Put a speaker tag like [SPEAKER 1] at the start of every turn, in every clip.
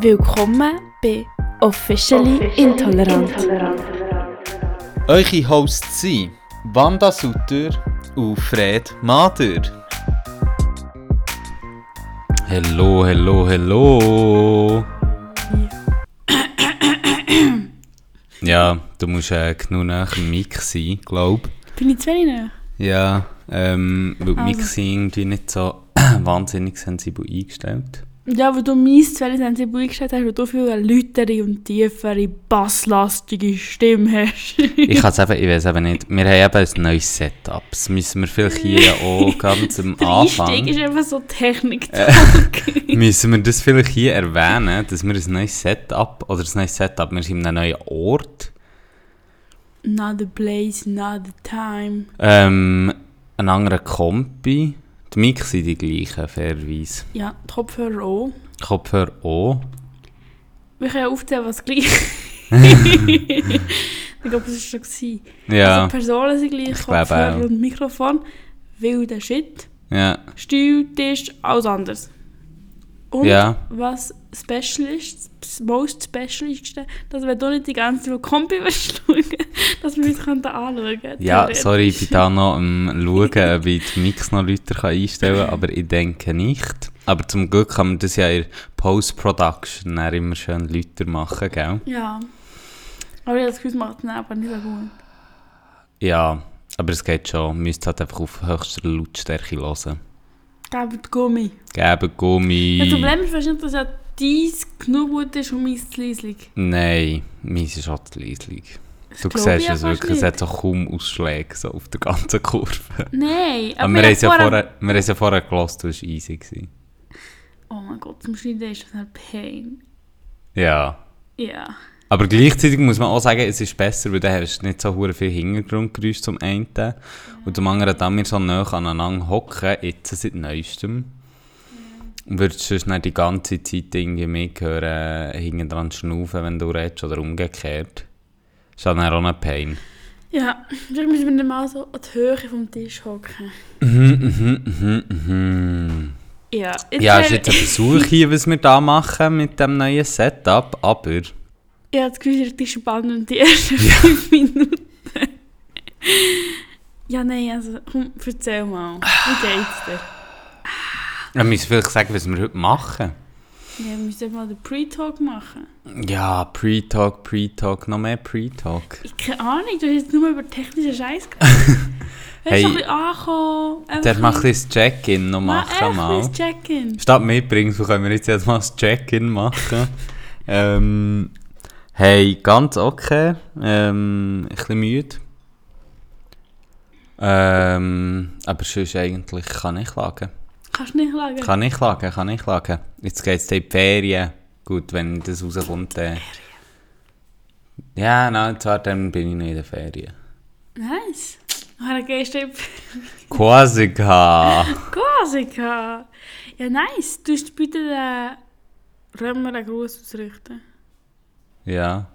[SPEAKER 1] Willkommen bei Officially Intolerant.
[SPEAKER 2] Eure Hosts sind Wanda Sutter und Fred Mader. Hallo, hallo, hallo. Ja, du musst äh, genug nach dem Mic sein, glaub.
[SPEAKER 1] Bin ich zu wenig?
[SPEAKER 2] Ja, ähm, weil die
[SPEAKER 1] Also.
[SPEAKER 2] Sind irgendwie nicht so wahnsinnig sensibel eingestellt.
[SPEAKER 1] Ja, weil du zu wenig sensibel eingestellt hast, weil du viel lautere und tiefere, basslastige Stimme hast.
[SPEAKER 2] Ich kann es eben, ich weiß eben nicht. Wir haben eben ein neues Setup. Das müssen wir vielleicht hier auch ganz am
[SPEAKER 1] Der Einstieg
[SPEAKER 2] Anfang.
[SPEAKER 1] ist einfach so technik
[SPEAKER 2] Müssen wir das vielleicht hier erwähnen, dass wir ein neues Setup, oder ein neues Setup, wir sind in einem neuen Ort.
[SPEAKER 1] Not the place, not the time.
[SPEAKER 2] Ähm, ein anderer Kompi. Die Mics sind die gleichen, fairerweise.
[SPEAKER 1] Ja, die Kopfhörer auch.
[SPEAKER 2] Kopfhörer auch.
[SPEAKER 1] Wir können ja aufzählen, was gleich Ich glaube, das war schon.
[SPEAKER 2] Ja,
[SPEAKER 1] Also Personen sind gleich,
[SPEAKER 2] Ich
[SPEAKER 1] Kopfhörer und Mikrofon. Wilder Shit.
[SPEAKER 2] ja,
[SPEAKER 1] Stuhl, Tisch, alles anders. Und
[SPEAKER 2] Ja.
[SPEAKER 1] was special ist, das most special ist, dass wenn du nicht die ganze Zeit willst schauen, dass wir uns können anschauen können.
[SPEAKER 2] ja, sorry, ich bin da noch am schauen, ob ich die Mix noch kann einstellen kann, aber ich denke nicht. Aber zum Glück kann man das ja in Post-Production immer schön lauter machen, gell?
[SPEAKER 1] Ja. Aber das Gefühl, macht es aber nicht so gut.
[SPEAKER 2] Ja, aber es geht schon. Man müsste halt einfach auf höchster Lautstärke hören.
[SPEAKER 1] Gebt Gummi.
[SPEAKER 2] Geben Gummi.
[SPEAKER 1] Das Problem ist wahrscheinlich, dass ja dies genug gut ist und mein zu leislich.
[SPEAKER 2] Nein, meins ist auch zu leislich.
[SPEAKER 1] Das
[SPEAKER 2] Du siehst es wirklich, es
[SPEAKER 1] nicht.
[SPEAKER 2] hat so kaum Ausschläge so auf der ganzen Kurve.
[SPEAKER 1] Nein,
[SPEAKER 2] Aber,
[SPEAKER 1] aber,
[SPEAKER 2] wir haben es ja
[SPEAKER 1] vorher-
[SPEAKER 2] vorher, wir haben es ja vorher du warst easy. Gewesen.
[SPEAKER 1] Oh mein Gott, zum Schneiden ist das ein Pain.
[SPEAKER 2] Ja.
[SPEAKER 1] Ja.
[SPEAKER 2] Aber gleichzeitig muss man auch sagen, es ist besser, weil dann hast du nicht so viel Hintergrundgeräusch zum einen. Und zum anderen, da wir so nah aneinander hocken, jetzt seit neuestem, würdest du nicht die ganze Zeit irgendwie mithören, hinten dran schnaufen, wenn du redest, oder umgekehrt. Das ist dann auch ein Pain.
[SPEAKER 1] Ja, vielleicht müssen wir nicht mal so an die Höhe vom Tisch hocken.
[SPEAKER 2] Mhm, mhm, mhm, mhm.
[SPEAKER 1] Ja, wär-
[SPEAKER 2] ist jetzt ein Versuch hier, was wir da machen mit dem neuen Setup, aber
[SPEAKER 1] Ist spannend, die ersten fünf Minuten. ja, nein, also komm, erzähl mal. Wie geht's dir?
[SPEAKER 2] wir müssen vielleicht sagen, was wir heute machen.
[SPEAKER 1] Ja, wir müssen mal den Pre-Talk machen.
[SPEAKER 2] Ja, Pre-Talk, Pre-Talk, noch mehr Pre-Talk.
[SPEAKER 1] Ich keine Ahnung, du hast jetzt nur über technischen Scheiß geredet.
[SPEAKER 2] Hey,
[SPEAKER 1] ankommen. einfach
[SPEAKER 2] Der macht ein Check-in noch
[SPEAKER 1] Ma-
[SPEAKER 2] machen mal.
[SPEAKER 1] ein Check-in.
[SPEAKER 2] Statt mitbringen, so können wir jetzt erst mal das Check-in machen. ähm, hey, ganz okay. Ähm, ein bisschen müde. Ähm, aber sonst eigentlich kann ich klagen.
[SPEAKER 1] Kannst du nicht sagen?
[SPEAKER 2] Kann ich klagen, kann ich klagen. Jetzt geht es in die Ferien. Gut, wenn das rauskommt, dann... Ja, nein, zwar dann bin ich nicht in der Ferien.
[SPEAKER 1] Nice. Dann gehst du in
[SPEAKER 2] Quasica!
[SPEAKER 1] Korsika. Ja, nice. Du bitte den Römer einen Gruß ausrichten.
[SPEAKER 2] Ja.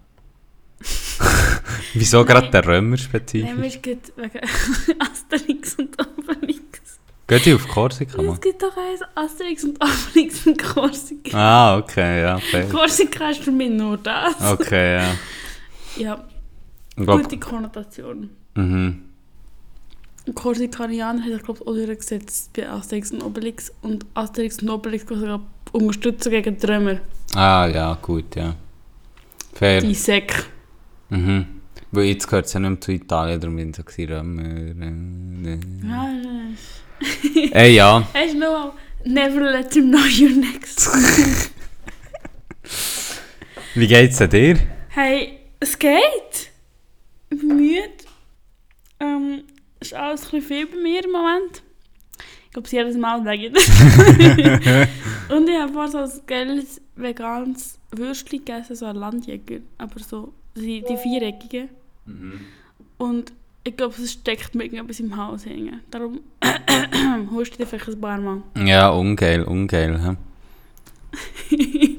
[SPEAKER 2] Wieso gerade der Römer
[SPEAKER 1] Nein,
[SPEAKER 2] spezifisch?
[SPEAKER 1] wir gehen wegen Asterix und Obelix.
[SPEAKER 2] Geht ihr auf Korsika, Mann?
[SPEAKER 1] Es gibt doch eins Asterix und Obelix und Korsika.
[SPEAKER 2] Ah, okay, ja, fair.
[SPEAKER 1] Korsika ist für mich nur das.
[SPEAKER 2] Okay, ja.
[SPEAKER 1] Ja,
[SPEAKER 2] glaub,
[SPEAKER 1] gute Konnotation.
[SPEAKER 2] mhm.
[SPEAKER 1] Korsikanianer haben, glaube ich, auch durchgesetzt bei Asterix und Obelix. Und Asterix und Obelix unterstützen gegen die Römer.
[SPEAKER 2] Ah, ja, gut, ja. Fair.
[SPEAKER 1] Die Säck.
[SPEAKER 2] Mhm. Weil jetzt gehört es ja nicht mehr zu Italien, darum bin ich so gewesen,
[SPEAKER 1] Ja.
[SPEAKER 2] Ey, ja.
[SPEAKER 1] Hast du noch Never let him know you're next.
[SPEAKER 2] Wie geht's dir?
[SPEAKER 1] Hey, es geht. Ich bin müde. Ähm, ist alles ein bisschen viel bei mir im Moment. Ich glaube, es jedes Mal das. Und ich habe vorhin so ein geiles veganes Würstchen gegessen, so ein Landjäger. Aber so die, die viereckigen. Und ich glaube, es steckt mir irgendetwas im Hals hängen. Darum hust du dir vielleicht ein paar Mal.
[SPEAKER 2] Ja, ungeil, ungeil. hä?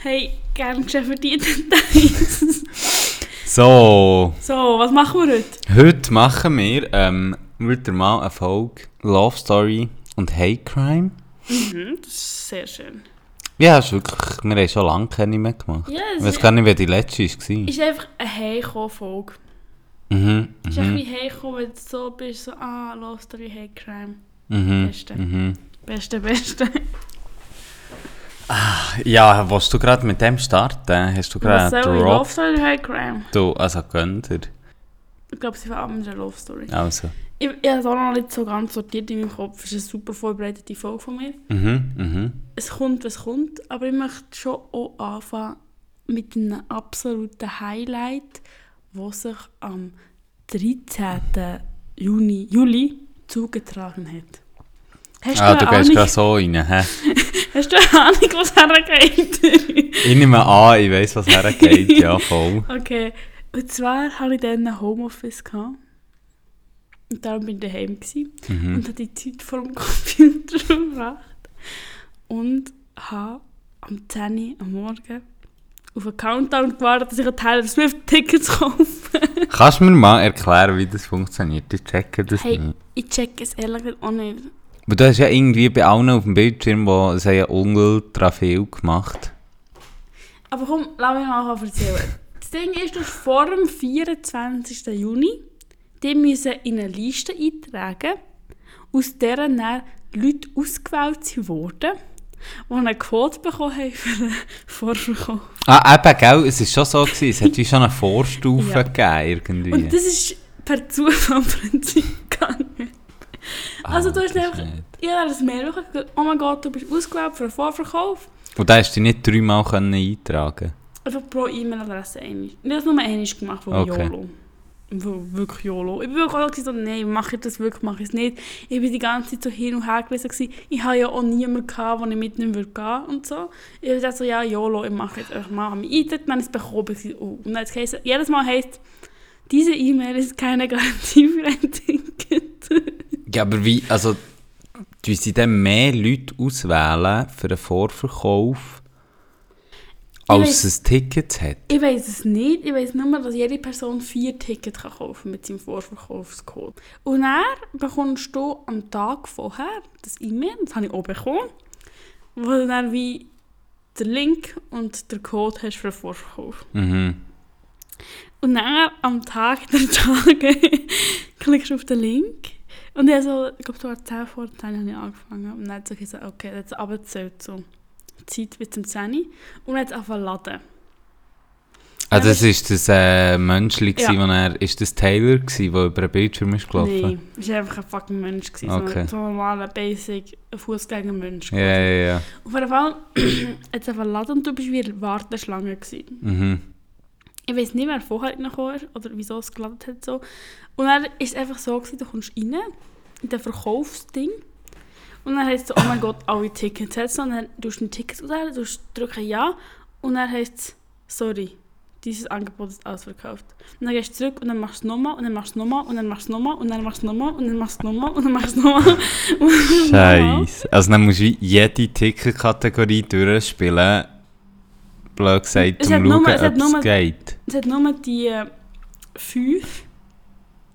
[SPEAKER 1] Hey, gern geschehen für die Details.
[SPEAKER 2] So,
[SPEAKER 1] so, was machen wir heute?
[SPEAKER 2] heute machen wir ähm, wieder mal eine Folge Love Story und Hate Crime.
[SPEAKER 1] Mhm, das ist sehr schön.
[SPEAKER 2] Ja, ist wirklich, wir haben schon lange keine mehr gemacht.
[SPEAKER 1] Ja,
[SPEAKER 2] Ich
[SPEAKER 1] es
[SPEAKER 2] weiß gar nicht, wer die letzte war.
[SPEAKER 1] ist einfach eine Heimkommen-Folge.
[SPEAKER 2] Mhm,
[SPEAKER 1] Es ist einfach
[SPEAKER 2] mhm,
[SPEAKER 1] wie Heimkommen, wenn du so bist, so, ah, los, wie Hate Crime.
[SPEAKER 2] mhm,
[SPEAKER 1] Beste.
[SPEAKER 2] mhm.
[SPEAKER 1] Beste, beste.
[SPEAKER 2] Ja, willst du gerade mit dem starten? Hast du
[SPEAKER 1] Was
[SPEAKER 2] gerade
[SPEAKER 1] ich?
[SPEAKER 2] Drop?
[SPEAKER 1] Love Story Hate Crime?
[SPEAKER 2] Du, also gönnt dir.
[SPEAKER 1] Ich glaube, sie war mit einer Love Story.
[SPEAKER 2] Also.
[SPEAKER 1] Ich, ich habe es auch noch nicht so ganz sortiert in meinem Kopf. Es ist eine super vorbereitete Folge von mir.
[SPEAKER 2] Mhm, mhm.
[SPEAKER 1] Es kommt, was kommt, aber ich möchte schon auch anfangen mit einem absoluten Highlight, das sich am 13. Juni, Juli zugetragen hat. Hast
[SPEAKER 2] Ah,
[SPEAKER 1] du
[SPEAKER 2] du gehst gerade so rein, hä?
[SPEAKER 1] hast du eine Ahnung, was hergeht?
[SPEAKER 2] Ich nehme an, ich weiss, was hergeht. ja, voll.
[SPEAKER 1] okay, und zwar hatte ich dann ein Homeoffice. Gehabt. Und darum bin ich daheim. Gewesen.
[SPEAKER 2] Mhm.
[SPEAKER 1] und habe die Zeit vor dem Computer verbracht. Und habe am 10 Uhr am Morgen auf einen Countdown gewartet, dass ich ein Taylor Swift-Tickets kaufe.
[SPEAKER 2] Kannst du mir mal erklären, wie das funktioniert? Ich checke das
[SPEAKER 1] Hey.
[SPEAKER 2] nicht.
[SPEAKER 1] Ich check es ehrlich gesagt auch nicht.
[SPEAKER 2] Aber du hast ja irgendwie bei allen auf dem Bildschirm, wo es ja ultra viel gemacht.
[SPEAKER 1] Aber komm, lass mich mal erzählen. Das Ding ist, du hast vor dem 24. Juni die müssen in eine Liste eintragen, aus der dann Leute ausgewählt wurden, die eine Quote bekommen haben für den Vorverkauf.
[SPEAKER 2] Ah, eben, gell? Es war schon so, gewesen. es hat wie schon eine Vorstufe
[SPEAKER 1] Ja.
[SPEAKER 2] gegeben, irgendwie.
[SPEAKER 1] Und das ist per Zufall im Prinzip gegangen. Also du hast einfach, ich habe das Mail bekommen, oh mein Gott, du bist ausgewählt für einen Vorverkauf.
[SPEAKER 2] Und da hast du dich nicht dreimal können eintragen
[SPEAKER 1] Einfach pro E-Mail-Adresse einmal. Ich habe das nur einmal gemacht, von
[SPEAKER 2] Okay.
[SPEAKER 1] YOLO. Wirklich YOLO. Ich bin wirklich auch so, nein, mache ich das wirklich, mache ich es nicht. Ich war die ganze Zeit so hin und her gewesen. Ich hatte ja auch niemanden, gehabt, den ich mitnehmen würde gehen und so. Ich gesagt so, ja, YOLO, ich mache jetzt einfach mal. Ich habe dann habe ich es bekommen. Und dann hat es jedes Mal heisst, diese E-Mail ist keine Garantie für ein Ticket.
[SPEAKER 2] Ja, aber wie, also, du sie dann mehr Leute auswählen für einen Vorverkauf, als es Tickets hat?
[SPEAKER 1] Ich weiß es nicht. Ich weiß nur, dass jede Person vier Tickets kann kaufen mit seinem Vorverkaufscode. Und dann bekommst du am Tag vorher das E-Mail, das habe ich auch bekommen, wo du dann wie den Link und den Code hast für den Vorverkauf.
[SPEAKER 2] Mhm.
[SPEAKER 1] Und dann am Tag der Tage klickst du auf den Link. Und ich so, ich glaube, so war 10 vor 10 habe ich angefangen. Und dann hat es gesagt, okay, jetzt abgezählt so. Zeit bis zum 10 Uhr. Und hat es angefangen laden.
[SPEAKER 2] Ah, das ist das äh, Menschli,
[SPEAKER 1] Ja.
[SPEAKER 2] wo er, ist das Taylor der über den Bildschirm ist gelaufen?
[SPEAKER 1] Nein, es war einfach ein fucking Mensch. Gewesen,
[SPEAKER 2] Okay.
[SPEAKER 1] so, so ein normaler, basic, Fußgängermensch.
[SPEAKER 2] Ja, ja, ja.
[SPEAKER 1] Auf jeden Fall hat es einfach laden und du bist wie in der Warteschlange. Gewesen.
[SPEAKER 2] Mhm.
[SPEAKER 1] Ich weiß nicht, wer vorher reingekommen ist oder wieso es geladen hat. So. Und dann war es einfach so, gewesen, du kommst rein in den Verkaufsding und dann heißt es, oh mein Gott, alle Tickets jetzt. Und dann tust du ein Ticket auswählen, du drückst Ja und dann heißt es, sorry, dieses Angebot ist ausverkauft. Und dann gehst du zurück und dann machst du es nochmal und dann machst du es nochmal und dann machst du es nochmal und dann machst du es nochmal und dann machst du es nochmal und dann machst du nochmal.
[SPEAKER 2] Scheiße. Also dann musst du jede Ticketkategorie durchspielen. Blöd gesagt,
[SPEAKER 1] Es
[SPEAKER 2] zum
[SPEAKER 1] hat
[SPEAKER 2] schauen, ob es geht.
[SPEAKER 1] Es hat nur die äh, fünf.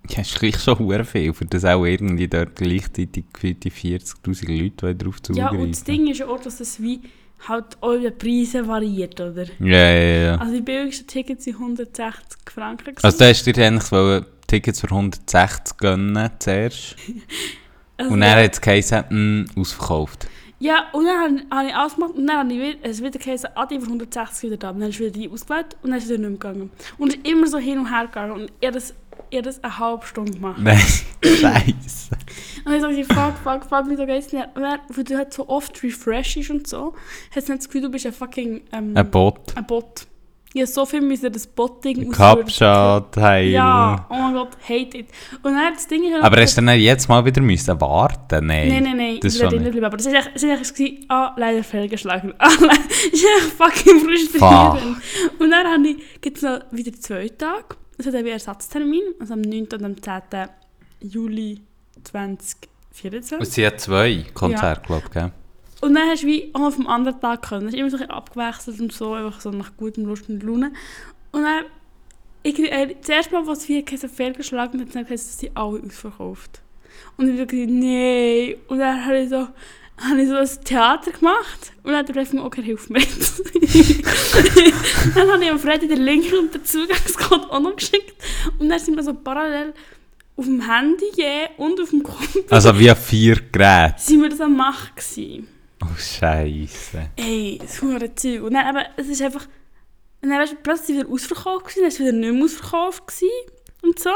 [SPEAKER 2] Ja, ist gleich schon hure viel, für das auch irgendwie dort gleichzeitig die 40'000 Leute drauf
[SPEAKER 1] Ja,
[SPEAKER 2] zugreifen.
[SPEAKER 1] und das Ding ist ja auch, dass es wie halt eure Preise variiert, oder?
[SPEAKER 2] Ja, ja, ja.
[SPEAKER 1] Also die billigsten Tickets sind 160 Franken. gewesen.
[SPEAKER 2] Also du hast dir eigentlich wollen Tickets für 160 gönnen zuerst.
[SPEAKER 1] Also,
[SPEAKER 2] Und dann hat es geheißen, mh, ausverkauft.
[SPEAKER 1] Ja, und dann habe ich alles gemacht und dann habe ich wieder, es wieder geheißen, ah, die für 160 wieder da. Und dann ist wieder die ausgewählt und dann ist wieder nicht mehr gegangen. Und es ist immer so hin und her gegangen und ich habe das, ich habe das eine halbe Stunde gemacht.
[SPEAKER 2] Nein, scheiße.
[SPEAKER 1] Und ich sage, fuck, fuck, fuck, wieso geht's nicht? Weil du halt so oft refreshst und so, hast du nicht das Gefühl, du bist ein fucking ähm,
[SPEAKER 2] Ein Bot.
[SPEAKER 1] ein Bot. Habe so viel müssen das Bot-Ding
[SPEAKER 2] Captcha-Teil.
[SPEAKER 1] Ja, oh mein Gott, hate it. Und dann das Ding ist
[SPEAKER 2] Aber hast du dann jetzt mal wieder müssen warten? Nein.
[SPEAKER 1] Nein, nein, nein,
[SPEAKER 2] das
[SPEAKER 1] ich will nicht bleiben. Aber das war echt, ah, leider fehlgeschlagen. Ah, le- das ist echt fucking frustrierend. Und dann habe ich, gibt es noch wieder zwei Tage. Es hat einen Ersatztermin, also am 9. und am 10. Juli 2024.
[SPEAKER 2] Es sind ja zwei Konzerte, glaube ich, gell?
[SPEAKER 1] Und dann hast du wie auch noch vom anderen Tag können. Es ist immer so ein bisschen abgewechselt und so, einfach so nach gutem Lust und Laune. Und dann, ich, äh, das erste Mal, was wir so fehlgeschlagen hat, dann gesagt, dass sie alle ausverkauft. Und ich wirklich, nee. Und dann habe ich so, habe ich so ein Theater gemacht und dann hat einfach gesagt, okay, hilf mir jetzt. dann habe ich am Freitag den Link und den Zugangscode auch noch geschickt und dann sind wir so parallel auf dem Handy je und auf dem Computer
[SPEAKER 2] Also wie vier Geräte.
[SPEAKER 1] sind wir das am machen gewesen.
[SPEAKER 2] Oh, Scheiße.
[SPEAKER 1] Ey, das hure Zeug. Und dann aber, es ist einfach, und dann weißt du, plötzlich wieder ausverkauft gewesen, dann ist es wieder nicht mehr ausverkauft gewesen und so.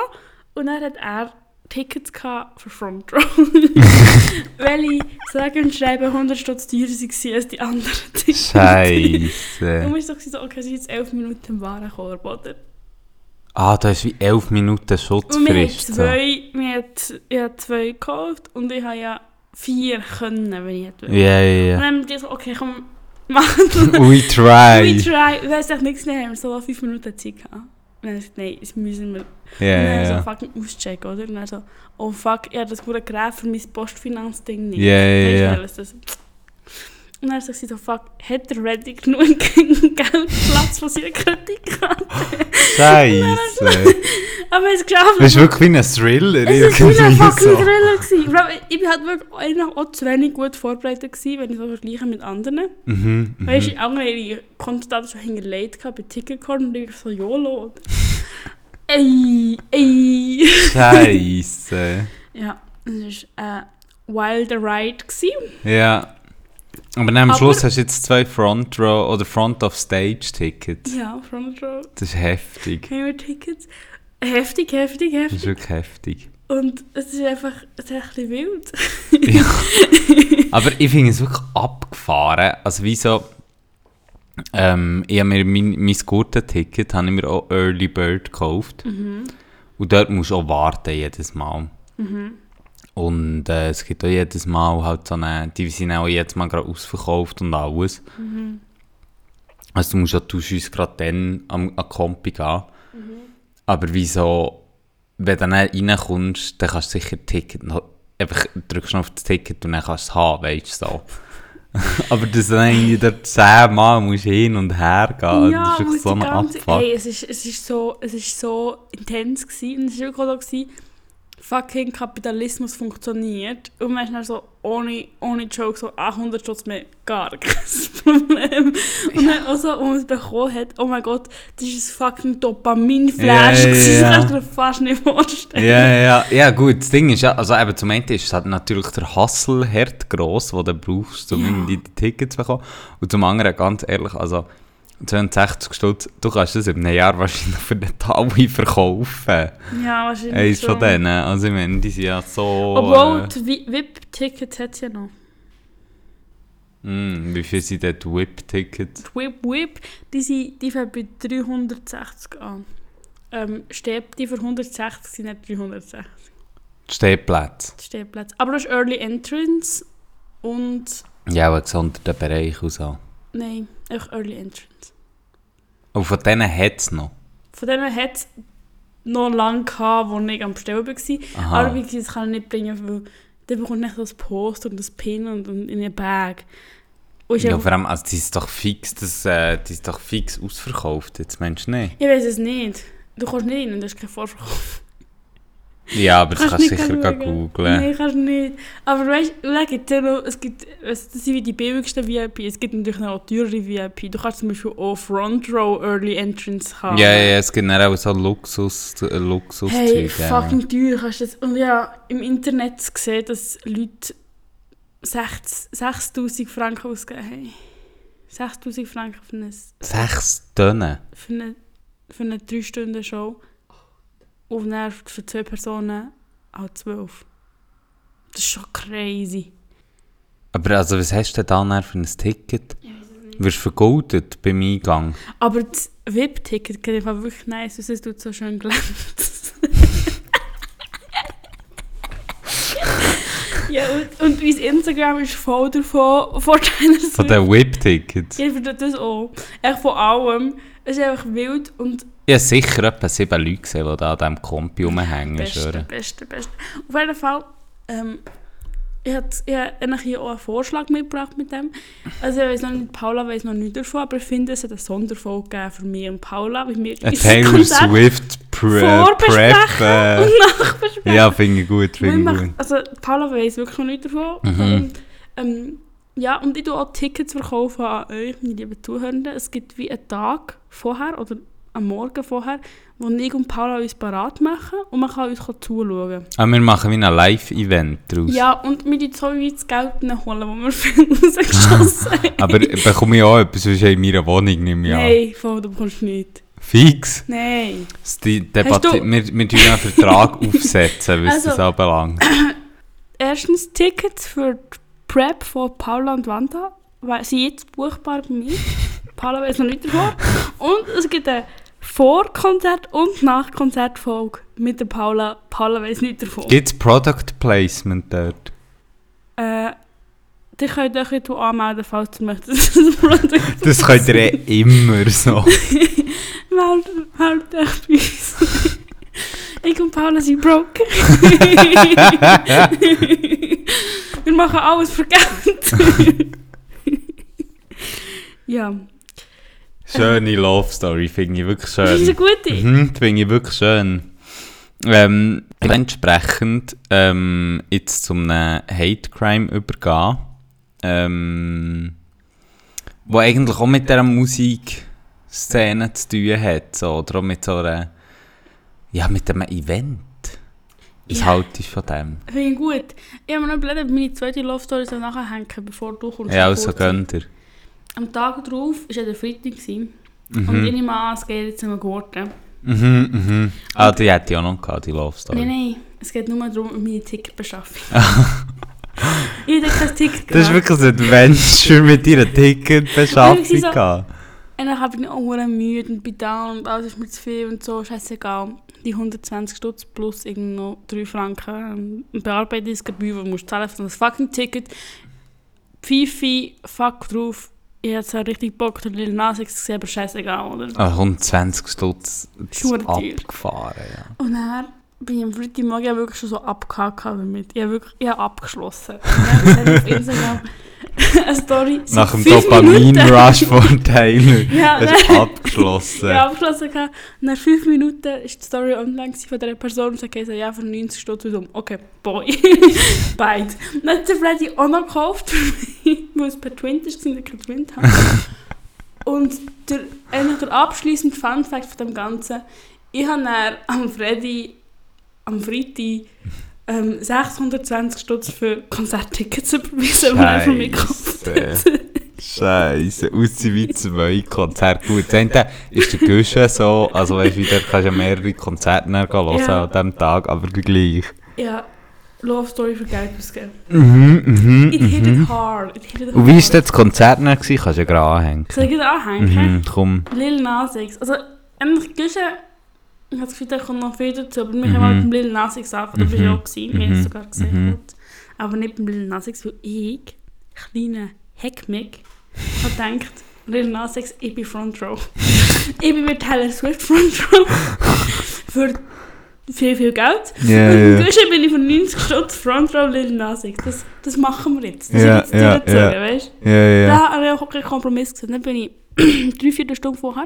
[SPEAKER 1] Und dann hat er Tickets für Front Row. Weil ich sage und schreibe 100 Stutz teurer waren als die anderen Tickets. Und
[SPEAKER 2] Scheiße.
[SPEAKER 1] wir doch so, okay, sind jetzt 11 Minuten im Warenkorb, oder?
[SPEAKER 2] Ah, da ist wie elf Minuten
[SPEAKER 1] Und wir haben
[SPEAKER 2] Schutzfrist.
[SPEAKER 1] zwei, wir haben, ich habe zwei gekauft und ich habe ja vier können, wenn ich hätte.
[SPEAKER 2] Ja, ja,
[SPEAKER 1] Und
[SPEAKER 2] ja.
[SPEAKER 1] dann haben wir so, okay, komm, machen
[SPEAKER 2] We
[SPEAKER 1] We
[SPEAKER 2] try.
[SPEAKER 1] try. Ich weiß echt nichts wir so fünf Minuten Zeit gehabt. Und dann gesagt, nein, das müssen wir.
[SPEAKER 2] Ja,
[SPEAKER 1] und dann
[SPEAKER 2] ja,
[SPEAKER 1] wir so
[SPEAKER 2] ja.
[SPEAKER 1] fucking auschecken, oder? Und dann so, oh fuck, habe das gute Gerät für mein Postfinanzding nicht.
[SPEAKER 2] Ja, ja, ja.
[SPEAKER 1] Und dann sagt sie so, fuck, hat er ready genug Geldplatz von seiner Kreditkarte?
[SPEAKER 2] Scheiße.
[SPEAKER 1] Aber es geschafft.
[SPEAKER 2] Das ist wirklich wie ein Thriller.
[SPEAKER 1] Es war wie ein fucking
[SPEAKER 2] so.
[SPEAKER 1] Thriller. gewesen. Ich Ich bin halt wirklich auch zu wenig gut vorbereitet, gewesen, wenn ich so vergleiche mit anderen.
[SPEAKER 2] Mhm, mhm.
[SPEAKER 1] Weißt du, andere ihre Kontodaten schon hingelegt bei Ticketcard und ich so, YOLO. Ey, ey.
[SPEAKER 2] Scheiße.
[SPEAKER 1] Ja, es war ein wilder Ride. Gewesen.
[SPEAKER 2] Ja. Aber am Schluss hast du jetzt zwei Front Row oder Front of Stage Tickets.
[SPEAKER 1] Ja, Front Row.
[SPEAKER 2] Das ist heftig.
[SPEAKER 1] Wir Tickets. Heftig, heftig,
[SPEAKER 2] Das ist
[SPEAKER 1] heftig.
[SPEAKER 2] wirklich heftig.
[SPEAKER 1] Und es ist einfach, es ist ein bisschen wild.
[SPEAKER 2] Aber ich finde es wirklich abgefahren. Also wie so... Ähm, ich habe mir mein, mein Gurtenticket habe ich mir auch Early Bird gekauft.
[SPEAKER 1] Mhm.
[SPEAKER 2] Und dort musst du auch warten jedes Mal.
[SPEAKER 1] Mhm.
[SPEAKER 2] Und äh, es gibt auch jedes Mal halt so eine, die sind auch jedes Mal gerade ausverkauft und alles.
[SPEAKER 1] Mhm.
[SPEAKER 2] Also du musst ja uns gerade dann am, an die Kompi gehen.
[SPEAKER 1] Mhm.
[SPEAKER 2] Aber wieso, wenn du dann reinkommst, dann kannst du sicher Ticket noch, einfach drückst du auf das Ticket und dann kannst du es haben, weißt du so. Aber dass du dann irgendwie dort zehnmal musst hin und her gehen,
[SPEAKER 1] ja,
[SPEAKER 2] das ist so
[SPEAKER 1] die
[SPEAKER 2] ein
[SPEAKER 1] ganze-
[SPEAKER 2] Abfuck.
[SPEAKER 1] Ey, es ist, es ist so, es ist so intens gewesen. Und es war wirklich so, gewesen, fucking Kapitalismus funktioniert. Und man ist dann so, ohne, ohne Joke, so 800 Stutz mehr, gar kein Problem. Und dann auch so, als man es bekommen hat, oh mein Gott, das ist ein fucking Dopamin-Flash.
[SPEAKER 2] Ja, ja, ja.
[SPEAKER 1] Das kannst du dir fast nicht vorstellen.
[SPEAKER 2] Ja, ja, ja, gut, das Ding ist ja, also eben zum einen ist halt natürlich der Hustle hart gross, den du brauchst, um
[SPEAKER 1] Ja.
[SPEAKER 2] die Tickets zu bekommen. Und zum anderen, ganz ehrlich, also 62 Stutz, du kannst das in einem Jahr wahrscheinlich für den Taui verkaufen.
[SPEAKER 1] Ja, wahrscheinlich
[SPEAKER 2] Eins
[SPEAKER 1] schon.
[SPEAKER 2] von denen. Also ich meine, die sind ja so...
[SPEAKER 1] Obwohl,
[SPEAKER 2] äh,
[SPEAKER 1] VIP-Tickets hat es ja noch.
[SPEAKER 2] mh, wie viel sind denn die Whip-Tickets?
[SPEAKER 1] Die Whip Whip, die, sind, die fangen bei 360 an. Ähm, Steh- die für 160 sind nicht 360
[SPEAKER 2] Stehplätze.
[SPEAKER 1] Stehplätze. Aber das ist Early Entrance und...
[SPEAKER 2] Ja, aber gesonderten Bereich und so.
[SPEAKER 1] Nein, einfach Early Entrance.
[SPEAKER 2] Und von denen hat es noch.
[SPEAKER 1] Von denen hat es noch lange gehabt, wo ich am Bestellen war.
[SPEAKER 2] Aha.
[SPEAKER 1] Aber wie gesagt, das kann ich nicht bringen, weil dann bekommt nicht das Post und das Pin und, und in eine Bag. Und
[SPEAKER 2] Ja, vor allem, also die ist doch fix, das, äh, die ist doch fix ausverkauft, jetzt meinst du nicht?
[SPEAKER 1] ich weiß es nicht. Du kommst nicht rein, das ist kein Vorverkauf.
[SPEAKER 2] Ja, aber das kannst du sicher googeln.
[SPEAKER 1] Nein, kannst du nicht. Aber weißt du, es gibt, es, das sind wie die billigsten VIP, es gibt natürlich noch teurere VIP. Du kannst zum Beispiel auch Front Row Early Entrance haben.
[SPEAKER 2] Ja, ja, es gibt auch so Luxus, äh, Luxus
[SPEAKER 1] Hey, fucking teuer kannst du das. Und ja, im Internet gesehen, dass Leute 6 6000 Franken ausgeben haben. 6000 Franken für eine,
[SPEAKER 2] Sechs Tonnen.
[SPEAKER 1] für eine, für eine 3 Dann für zwei Personen auch 12. Das ist schon crazy.
[SPEAKER 2] Aber also, was hast du denn da für ein Ticket? Wirst du vergoldet beim Eingang?
[SPEAKER 1] Aber das VIP-Ticket geht einfach wirklich nice, weil es tut so schön glänzt. ja, und, und mein Instagram ist voll davon, von deiner
[SPEAKER 2] Von den Whip-Tickets?
[SPEAKER 1] Ja, das auch. Echt von allem. Es ist einfach wild und
[SPEAKER 2] Ich habe sicher etwa sieben Leute gesehen, die da an diesem Kompi rumhängen.
[SPEAKER 1] beste, beste, beste. Auf jeden Fall, ähm, ich habe hab hier auch einen Vorschlag mitgebracht mit dem. Also ich weiß noch nicht, Paula weiß noch nicht davon, aber ich finde, es hat eine Sonderfolge gegeben für mich und Paula, wir
[SPEAKER 2] Ein
[SPEAKER 1] unser
[SPEAKER 2] Taylor Swift Pre
[SPEAKER 1] Vorbesprechen.
[SPEAKER 2] Äh,
[SPEAKER 1] und nachbesprechen.
[SPEAKER 2] ja, finde ich gut,
[SPEAKER 1] Weil
[SPEAKER 2] finde ich gut.
[SPEAKER 1] Also Paula weiß wirklich noch nicht davon.
[SPEAKER 2] Mhm.
[SPEAKER 1] Und, Ähm, ja, und ich tue auch Tickets verkaufen an euch, meine lieben Zuhörenden. Es gibt wie einen Tag vorher oder am Morgen vorher, wo ich und Paula uns parat machen und man kann uns zuschauen.
[SPEAKER 2] Aber Ah, wir machen wie ein Live-Event daraus.
[SPEAKER 1] Ja, und wir tun so wie das Geld holen, das wir viel rausgeschossen haben.
[SPEAKER 2] Aber bekomme ich auch etwas sonst in meiner Wohnung nicht mehr?
[SPEAKER 1] Nein, voll, du bekommst nichts.
[SPEAKER 2] Fix?
[SPEAKER 1] Nein.
[SPEAKER 2] Die Debatte, wir, wir tun einen Vertrag aufsetzen, was
[SPEAKER 1] Also-
[SPEAKER 2] das anbelangt.
[SPEAKER 1] Erstens Tickets für die Prep von Paula und Wanda weil- sind jetzt buchbar bei mir. Paula weiß noch nicht davon. Und es gibt ein Vorkonzert und Nachkonzertfolge mit der Paula. Paula weiß nicht davon.
[SPEAKER 2] Gibt es Product Placement dort?
[SPEAKER 1] Äh, ihr könnt euch jetzt anmelden, falls ihr möchtet. das Produkt
[SPEAKER 2] Das könnt ihr eh immer so.
[SPEAKER 1] meldet, meldet euch bei uns. Ich und Paula sind broke. Wir machen alles für Geld. ja,
[SPEAKER 2] Schöne Love Story, finde ich wirklich
[SPEAKER 1] das ist eine
[SPEAKER 2] schön.
[SPEAKER 1] gute.
[SPEAKER 2] Mhm, finde ich wirklich schön. Ähm, entsprechend ähm, jetzt zum Hate Crime übergehen. Ähm, wo eigentlich auch mit dieser Musikszene zu tun hat. So, oder auch mit so einer. Ja, mit einem Event. Was
[SPEAKER 1] Ja.
[SPEAKER 2] haltest du von dem?
[SPEAKER 1] Finde ich gut. Ich habe mir noch überlegt, ob meine zweite Love Story soll nachher hängen, bevor du kommst.
[SPEAKER 2] Ja, also
[SPEAKER 1] Kurz.
[SPEAKER 2] gönnt ihr.
[SPEAKER 1] Am Tag darauf war ja der Freitag. gewesen.
[SPEAKER 2] Mhm.
[SPEAKER 1] Und ich nehme an, es geht jetzt um Gurten.
[SPEAKER 2] Mhm, mhm. Ah, die hätte ich auch noch gehabt, die Love Story.
[SPEAKER 1] Nein, nein, es geht nur darum, um meine Ticketbeschaffung. ich hätte kein Ticket
[SPEAKER 2] Das ist wirklich ein Adventure mit deiner Ticketbeschaffung.
[SPEAKER 1] Wirklich so-
[SPEAKER 2] gehabt.
[SPEAKER 1] Und dann habe ich noch auch müde und bin down und alles ist mir zu viel und so, scheißegal. Die 120 Stutz plus irgendwie noch 3 Franken ähm, Bearbeitungsgebühr, die du musst zahlen für das fucking Ticket. Pfeife, fuck drauf. Ich hatte so richtig Bock, der Lil Nas X gesehen, aber scheißegal, oder?
[SPEAKER 2] Ah, 120 Stutz abgefahren, ja.
[SPEAKER 1] Und dann bin ich am Freitagmorgen wirklich schon so abgehakt damit. Ich habe wirklich ich habe abgeschlossen. Und dann auf Instagram eine Story.
[SPEAKER 2] Nach dem. Dopamin-Rush von Taylor.
[SPEAKER 1] Ja,
[SPEAKER 2] Hast du abgeschlossen.
[SPEAKER 1] Ja, abgeschlossen. gehabt. Nach fünf Minuten war die Story online von dieser Person und gesagt, ja, für 90 Stutz wieder um. Okay, boy. Beide. Dann hat der Freddy auch noch gekauft, weil es per Twint ist, und ich Twint habe. und der, der abschliessende Fun-Fact von dem Ganzen, ich habe dann am Freddy am Freitag ähm, 620 Stutz für Konzerttickets überwiesen, die er von mir gekauft hat.
[SPEAKER 2] Scheiße, aussehen wie zwei Konzerte. Gut, das eine ist der Guschen so, also weißt du, kannst du ja mehrere Konzerte hören
[SPEAKER 1] Ja.
[SPEAKER 2] an diesem Tag, aber gleich.
[SPEAKER 1] Ja, Love Story für Geld ausgeben.
[SPEAKER 2] Mhm, mhm,
[SPEAKER 1] It hit it hard. It hit it hard.
[SPEAKER 2] Und wie war das Konzert dann? Kannst du ja gerade anhängen.
[SPEAKER 1] Soll ich das anhängen?
[SPEAKER 2] Mhm, komm.
[SPEAKER 1] Lil Nas X. Also, eigentlich Guschen, ich habe das Gefühl, da kommt noch viel dazu, aber wir
[SPEAKER 2] Mhm.
[SPEAKER 1] haben mal mit dem Lil Nas X angefangen. Du bist ja auch gewesen, wir haben es
[SPEAKER 2] Mhm.
[SPEAKER 1] sogar gesehen.
[SPEAKER 2] Mhm.
[SPEAKER 1] Aber nicht beim Lil Nas X, weil ich, kleiner Heckmick, habe gedacht, Lil Nas X, ich bin Front Row. ich bin mit Taylor Swift Front Row. Für viel, viel Geld.
[SPEAKER 2] Ja,
[SPEAKER 1] Und
[SPEAKER 2] ja.
[SPEAKER 1] Guschen bin ich von 90 Stutz Front Row Lil Nas X. Das, das machen wir jetzt. Das
[SPEAKER 2] Ja,
[SPEAKER 1] ist jetzt
[SPEAKER 2] ja,
[SPEAKER 1] durchgezogen,
[SPEAKER 2] ja.
[SPEAKER 1] weißt
[SPEAKER 2] Ja, ja.
[SPEAKER 1] Da habe ich auch keinen Kompromiss gesehen. Dann bin ich drei, vier Stunden vorher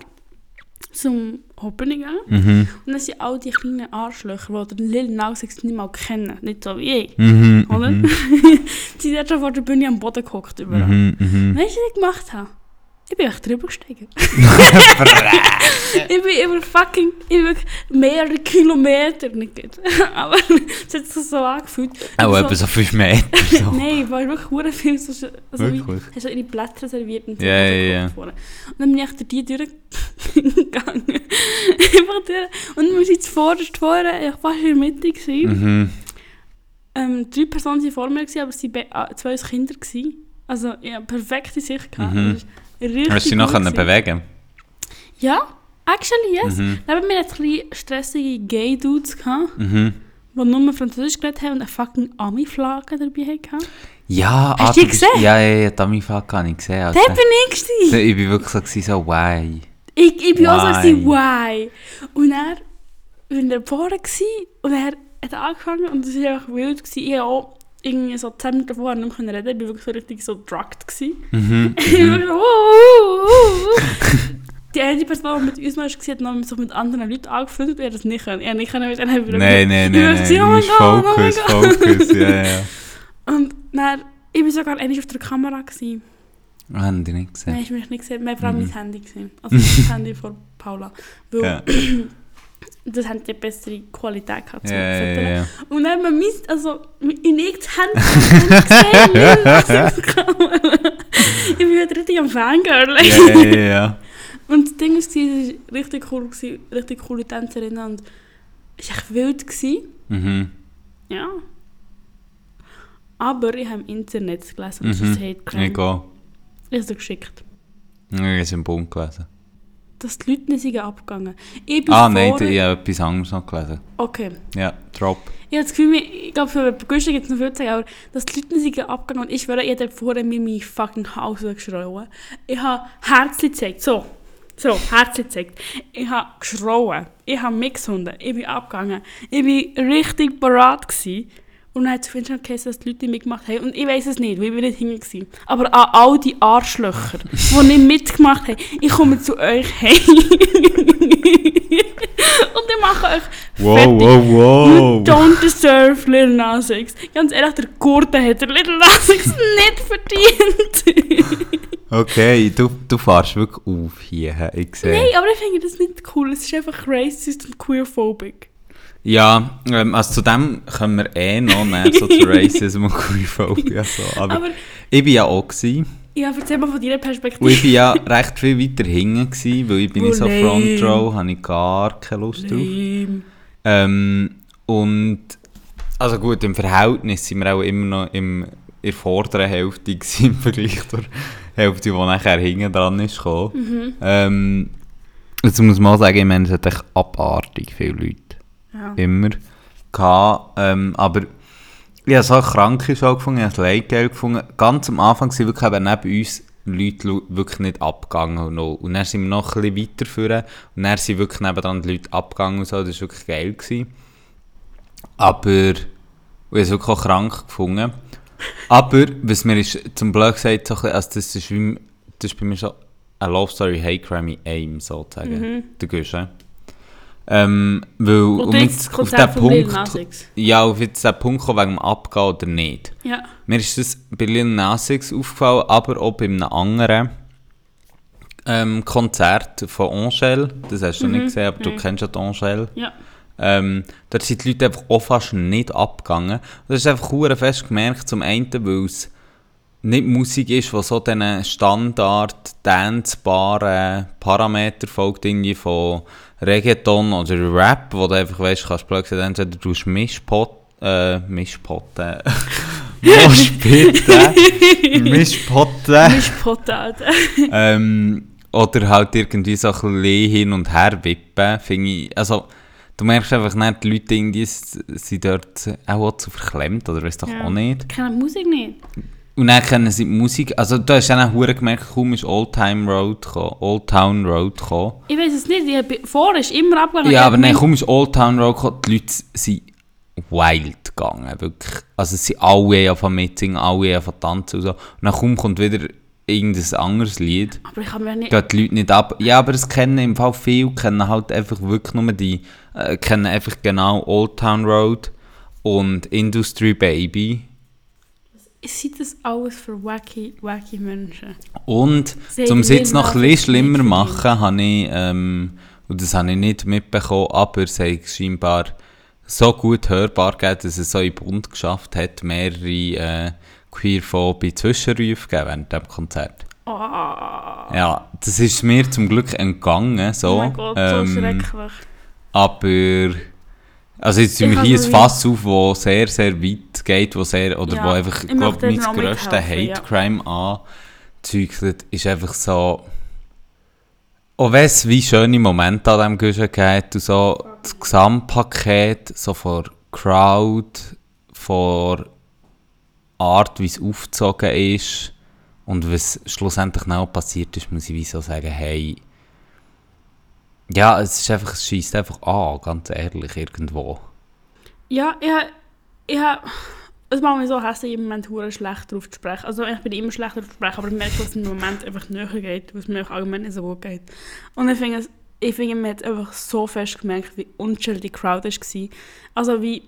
[SPEAKER 1] zum Hoppening gegangen.
[SPEAKER 2] Mhm.
[SPEAKER 1] Und dann sind all die kleinen Arschlöcher, die den Lil Nas X nicht mal kennen. Nicht so wie ich.
[SPEAKER 2] Mhm.
[SPEAKER 1] Oder?
[SPEAKER 2] Mhm.
[SPEAKER 1] die sind schon vor der Bühne am Boden gehockt. Überall.
[SPEAKER 2] Mhm. Mhm.
[SPEAKER 1] Weißt du, was ich gemacht habe? Ich bin echt drüber gestiegen. ich bin über fucking ich wirklich mehrere Kilometer nicht gut. Aber es hat sich so angefühlt.
[SPEAKER 2] Auch etwa so 5 Meter. So.
[SPEAKER 1] Nein, weil wirklich viel so, so wie,
[SPEAKER 2] Wirklich?
[SPEAKER 1] hast du ihre Blätter serviert und so.
[SPEAKER 2] Ja, ja, ja.
[SPEAKER 1] Und dann bin ich durch die durchgegangen. Einfach durch. Und wir sind zuvorderst vorne, ich war in der Mitte. Gewesen.
[SPEAKER 2] Mhm.
[SPEAKER 1] Ähm, drei Personen waren vor mir, gewesen, aber es waren zwei Kinder. Gewesen. Also, ja, perfekte Sicht gehabt.
[SPEAKER 2] Mhm.
[SPEAKER 1] Richtig
[SPEAKER 2] Hast du dich noch
[SPEAKER 1] gewesen.
[SPEAKER 2] bewegen
[SPEAKER 1] Ja, actually yes.
[SPEAKER 2] Mhm.
[SPEAKER 1] Neben mir hatte ich stressige Gay-Dudes,
[SPEAKER 2] Mhm.
[SPEAKER 1] die nur Französisch geredet haben und eine fucking Ami-Flagge dabei hatten.
[SPEAKER 2] Ja,
[SPEAKER 1] Hast
[SPEAKER 2] ah,
[SPEAKER 1] du die gesehen?
[SPEAKER 2] Ja, ja, ja, Dummy Fuck habe ich gesehen. Alter.
[SPEAKER 1] Der bin ich gewesen.
[SPEAKER 2] Ich bin wirklich so, so why?
[SPEAKER 1] Ich, ich bin auch so,
[SPEAKER 2] Why?
[SPEAKER 1] why? Und er war vorne und er hat angefangen und es war einfach wild. Gewesen. Ich auch irgendwie so 10 Minuten vorher nicht mehr reden ich war wirklich so richtig so drugged. Gewesen.
[SPEAKER 2] Mhm.
[SPEAKER 1] Ich war so, uh, uh, uh. Die eine Person, die mit uns war, hat noch so mit anderen Leuten angefreundet und er das nicht können. Er nicht können, weil er
[SPEAKER 2] Nein, nein,
[SPEAKER 1] Ich war
[SPEAKER 2] nein,
[SPEAKER 1] so, oh
[SPEAKER 2] nein.
[SPEAKER 1] mein Gott, oh mein
[SPEAKER 2] Focus,
[SPEAKER 1] Gott.
[SPEAKER 2] Focus, ja, ja.
[SPEAKER 1] Und dann Ich war sogar einmal auf der Kamera. Gewesen.
[SPEAKER 2] Ah, Haben die nicht gesehen?
[SPEAKER 1] Nein, ich mich nicht gesehen. Mein Frau
[SPEAKER 2] Mhm.
[SPEAKER 1] mein Handy gesehen. Also das Handy von Paula. Weil
[SPEAKER 2] Ja.
[SPEAKER 1] das hat ja bessere Qualität gehabt.
[SPEAKER 2] Ja, ja, ja.
[SPEAKER 1] Und dann man misst, also in irgendein Handy gesehen. Ich bin heute richtig am Fangirl.
[SPEAKER 2] Ja, ja, ja.
[SPEAKER 1] Und das Ding war, es war richtig cool, richtig coole Tänzerinnen und es war echt wild.
[SPEAKER 2] Mhm.
[SPEAKER 1] Ja. Aber ich habe im Internet gelesen, und
[SPEAKER 2] Mhm.
[SPEAKER 1] das ist Hate Crime.
[SPEAKER 2] Ich gehe.
[SPEAKER 1] Ich habe es geschickt.
[SPEAKER 2] Ich habe es im Bund gelesen.
[SPEAKER 1] Dass die Leute nicht sind abgegangen. Ich bin
[SPEAKER 2] Ah, nein, ich habe etwas anderes noch gelesen.
[SPEAKER 1] Okay.
[SPEAKER 2] Ja, Drop.
[SPEAKER 1] Ich habe das Gefühl, ich glaube, für Begüster gibt es noch viel zu sagen, aber dass die Leute nicht sind abgegangen und ich schwöre, ich habe vorher mir mein fucking Haus geschrauen. Ich habe Herzli gezeigt. So. So, Herzli gezeigt. Ich habe geschrauen. Ich habe mitgesunden. Ich bin abgegangen. Ich war richtig parat. Gewesen. Und dann hat es auf Instagram geheißen, dass die Leute mitgemacht haben. Und ich weiß es nicht, weil ich bin nicht hinten gewesen. Aber an all die Arschlöcher, die nicht mitgemacht haben, ich komme zu euch heim. und ich mache euch fertig. You don't deserve Lil Nas X. Ganz ehrlich, der Gurte hat der Lil Nas X nicht verdient.
[SPEAKER 2] Okay, du, du fährst wirklich auf hier. Ich sehe.
[SPEAKER 1] Nein, aber ich finde das nicht cool. Es ist einfach racist und queerphobic.
[SPEAKER 2] Ja, ähm, also zu dem können wir eh noch, ne, so zu Racism und Queerphobia. So. Aber,
[SPEAKER 1] Aber
[SPEAKER 2] ich war ja auch. Gewesen,
[SPEAKER 1] ja, erzähl mal von deiner
[SPEAKER 2] und ich
[SPEAKER 1] Perspektive.
[SPEAKER 2] war ja recht viel weiter hinten, gewesen, weil ich bin so
[SPEAKER 1] Oh, lame.
[SPEAKER 2] Front Row, habe ich gar keine Lust drauf.
[SPEAKER 1] Lame.
[SPEAKER 2] Ähm, und also gut, im Verhältnis sind wir auch immer noch im, in der vorderen Hälfte gewesen, im Vergleich zur Hälfte, die nachher hinten dran ist gekommen.
[SPEAKER 1] Mhm.
[SPEAKER 2] Ähm, jetzt muss man auch sagen, ich meine, es hat echt abartig viele Leute
[SPEAKER 1] Ja.
[SPEAKER 2] immer gehabt. Ähm, aber ich habe so eine kranke Show gefunden, ich habe das Leitgeil gefunden. Ganz am Anfang sind wirklich eben neben uns Leute wirklich nicht abgegangen. Und, dann sind wir noch ein bisschen weiter führen und dann sind wirklich nebenan die Leute abgegangen und so. Das war wirklich geil. Gewesen. Aber ich habe es wirklich auch krank gefunden. Aber, was mir ist zum Blöd gesagt, so bisschen, also das, ist wie, das ist bei mir so eine Love Story Hate Crime in einem, sozusagen.
[SPEAKER 1] Mhm.
[SPEAKER 2] Der Guschen. Ähm, weil,
[SPEAKER 1] Und
[SPEAKER 2] um
[SPEAKER 1] jetzt
[SPEAKER 2] auf den
[SPEAKER 1] Lil
[SPEAKER 2] Punkt, ja, auf jetzt den Punkt kommen, wegen dem Abgehen oder nicht.
[SPEAKER 1] Ja.
[SPEAKER 2] Mir ist das bei Lil Nas X aufgefallen, aber auch bei einem anderen ähm, Konzert von Angèle. Das hast du
[SPEAKER 1] Mhm,
[SPEAKER 2] nicht gesehen, aber du
[SPEAKER 1] nein.
[SPEAKER 2] kennst ja die Angèle.
[SPEAKER 1] Ja.
[SPEAKER 2] Ähm, dort sind die Leute einfach auch fast nicht abgegangen. Das ist einfach fest gemerkt, zum einen, weil es nicht Musik ist, die so diesen Standard, tanzbaren Parameter folgt, irgendwie von Reggaeton oder Rap, wo du einfach weißt, kannst du sagen, entweder du hast Mischpot, äh, Mischpotten, Mischpotten, ähm, oder halt irgendwie so ein bisschen hin und her wippen, finde ich, also du merkst einfach nicht, die Leute irgendwie s- sind dort auch zu verklemmt, oder weißt doch
[SPEAKER 1] Ja.
[SPEAKER 2] auch nicht.
[SPEAKER 1] Ich kenne die Musik nicht.
[SPEAKER 2] Und dann kennen sie die Musik, also du hast dann auch hure gemerkt, kaum ist Old Time Road gekommen, Old Town Road gekommen.
[SPEAKER 1] Ich weiß es nicht. Ich vorher ist immer abgegangen.
[SPEAKER 2] Ja, aber nein, kaum ist Old Town Road gekommen, die Leute sind wild gegangen, wirklich. Also es sind alle angefangen mitsingen, alle angefangen tanzen und so. Und dann kaum kommt wieder irgendein anderes Lied.
[SPEAKER 1] Aber ich habe mir nicht...
[SPEAKER 2] Gehen die Leute nicht ab. Ja, aber es kennen im Fall viele, kennen halt einfach wirklich nur die, äh, kennen einfach genau Old Town Road und Industry Baby.
[SPEAKER 1] Sind das alles für wacky, wacky Menschen?
[SPEAKER 2] Und
[SPEAKER 1] haben
[SPEAKER 2] es jetzt noch ein bisschen schlimmer
[SPEAKER 1] nicht
[SPEAKER 2] machen, habe ich, ähm, und das habe ich nicht mitbekommen, aber es hat scheinbar so gut hörbar gegeben, dass es so in den Bund geschafft hat, mehrere äh, queerphobe Zwischenrufe gegeben während dem Konzert.
[SPEAKER 1] Oh,
[SPEAKER 2] Ja, das ist mir zum Glück entgangen, so.
[SPEAKER 1] oh mein Gott, so
[SPEAKER 2] Ähm,
[SPEAKER 1] schrecklich.
[SPEAKER 2] Aber also jetzt sind wir hier ein Fass auf, wo sehr, sehr weit geht, wo sehr, oder
[SPEAKER 1] Ja,
[SPEAKER 2] wo einfach,
[SPEAKER 1] ich
[SPEAKER 2] glaube, mein grösster
[SPEAKER 1] mithelfen, ja.
[SPEAKER 2] Hate-Crime anzügelt, ist einfach so, auch wenn es wie schöne Momente an diesem Guschen geht, und so das Gesamtpaket, so von Crowd, von Art, wie es aufgezogen ist und was schlussendlich noch passiert ist, muss ich wie so sagen, hey, ja, es ist einfach, es schießt einfach an, ganz ehrlich, irgendwo.
[SPEAKER 1] Ja, ich ha- es macht mich so hässlich, im Moment schlecht darauf zu sprechen. Also ich bin immer schlecht darauf zu sprechen, aber ich merke, dass es im Moment einfach näher geht, was mir auch allgemein nicht so gut geht. Und ich finde, ich finde, man hat einfach so fest gemerkt, wie unchill die Crowd war. Also wie,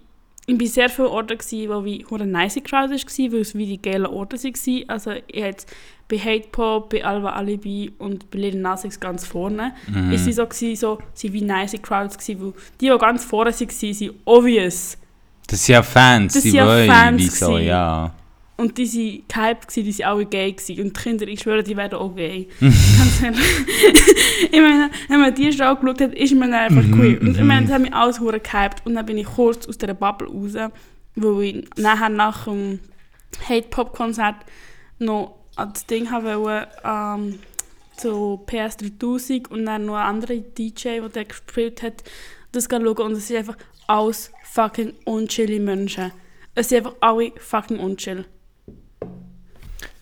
[SPEAKER 1] ich war sehr viele Orte, gewesen, wo wie hure nice Crowd war, weil es wie die geilen Orte waren. Also ich hatte bei Hate Pop, bei Alva Alibi und bei Lil Nas X ganz vorne.
[SPEAKER 2] Mhm.
[SPEAKER 1] Ist sie so, gewesen, so sie wie nice Crowds gewesen, weil die, die ganz vorne waren, sind obvious.
[SPEAKER 2] Das sind ja Fans,
[SPEAKER 1] Das
[SPEAKER 2] die
[SPEAKER 1] sind ja
[SPEAKER 2] wollen,
[SPEAKER 1] Fans
[SPEAKER 2] wieso,
[SPEAKER 1] gewesen.
[SPEAKER 2] ja.
[SPEAKER 1] Und die waren gehypt, gewesen, die waren alle gay. Gewesen. Und die Kinder, ich schwöre, die werden auch gay. Ganz ehrlich. ich meine, wenn man die Show geschaut hat, ist man einfach queer. Und ich meine, das hat mich alles hure gehypt. Und dann bin ich kurz aus dieser Bubble raus, weil ich nachher nach dem Hate-Pop-Konzert noch das Ding haben wollte, ähm, zu PS3000 und dann noch ein anderer DJ, der dort gespielt hat, das schauen. Und es sind einfach alles fucking unchillige Menschen. Es sind einfach alle fucking unchill.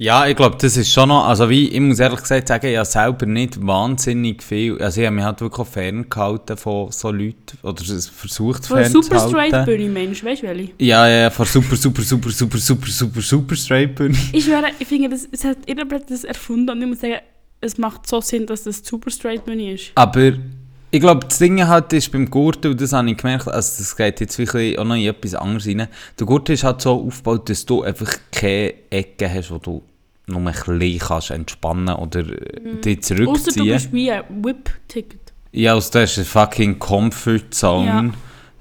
[SPEAKER 2] Ja, ich glaube, das ist schon noch, also wie, ich muss ehrlich gesagt sagen, ich habe selber nicht wahnsinnig viel, also ich habe mich halt wirklich ferngehalten von so Leuten, oder versucht
[SPEAKER 1] Von der Super
[SPEAKER 2] fernzuhalten.
[SPEAKER 1] Straight Bühne, Mensch, weißt du welche?
[SPEAKER 2] Ja, ja, von super, super, super, super, super, super, super straight bin ich.
[SPEAKER 1] Schwöre, ich finde, das, es hat irgendjemand das erfunden und ich muss sagen, es macht so Sinn, dass das Super Straight Bühne ist.
[SPEAKER 2] Aber ich glaube, das Ding halt ist beim Gurten, und das habe ich gemerkt, also das geht jetzt wirklich auch noch in etwas anderes rein. Der Gurten ist halt so aufgebaut, dass du einfach keine Ecke hast, wo du nur ein bisschen kannst entspannen oder äh, dich
[SPEAKER 1] Außer du
[SPEAKER 2] zurückziehen
[SPEAKER 1] bist wie ein Whip-Ticket.
[SPEAKER 2] Ja, also das ist eine fucking Comfort Zone.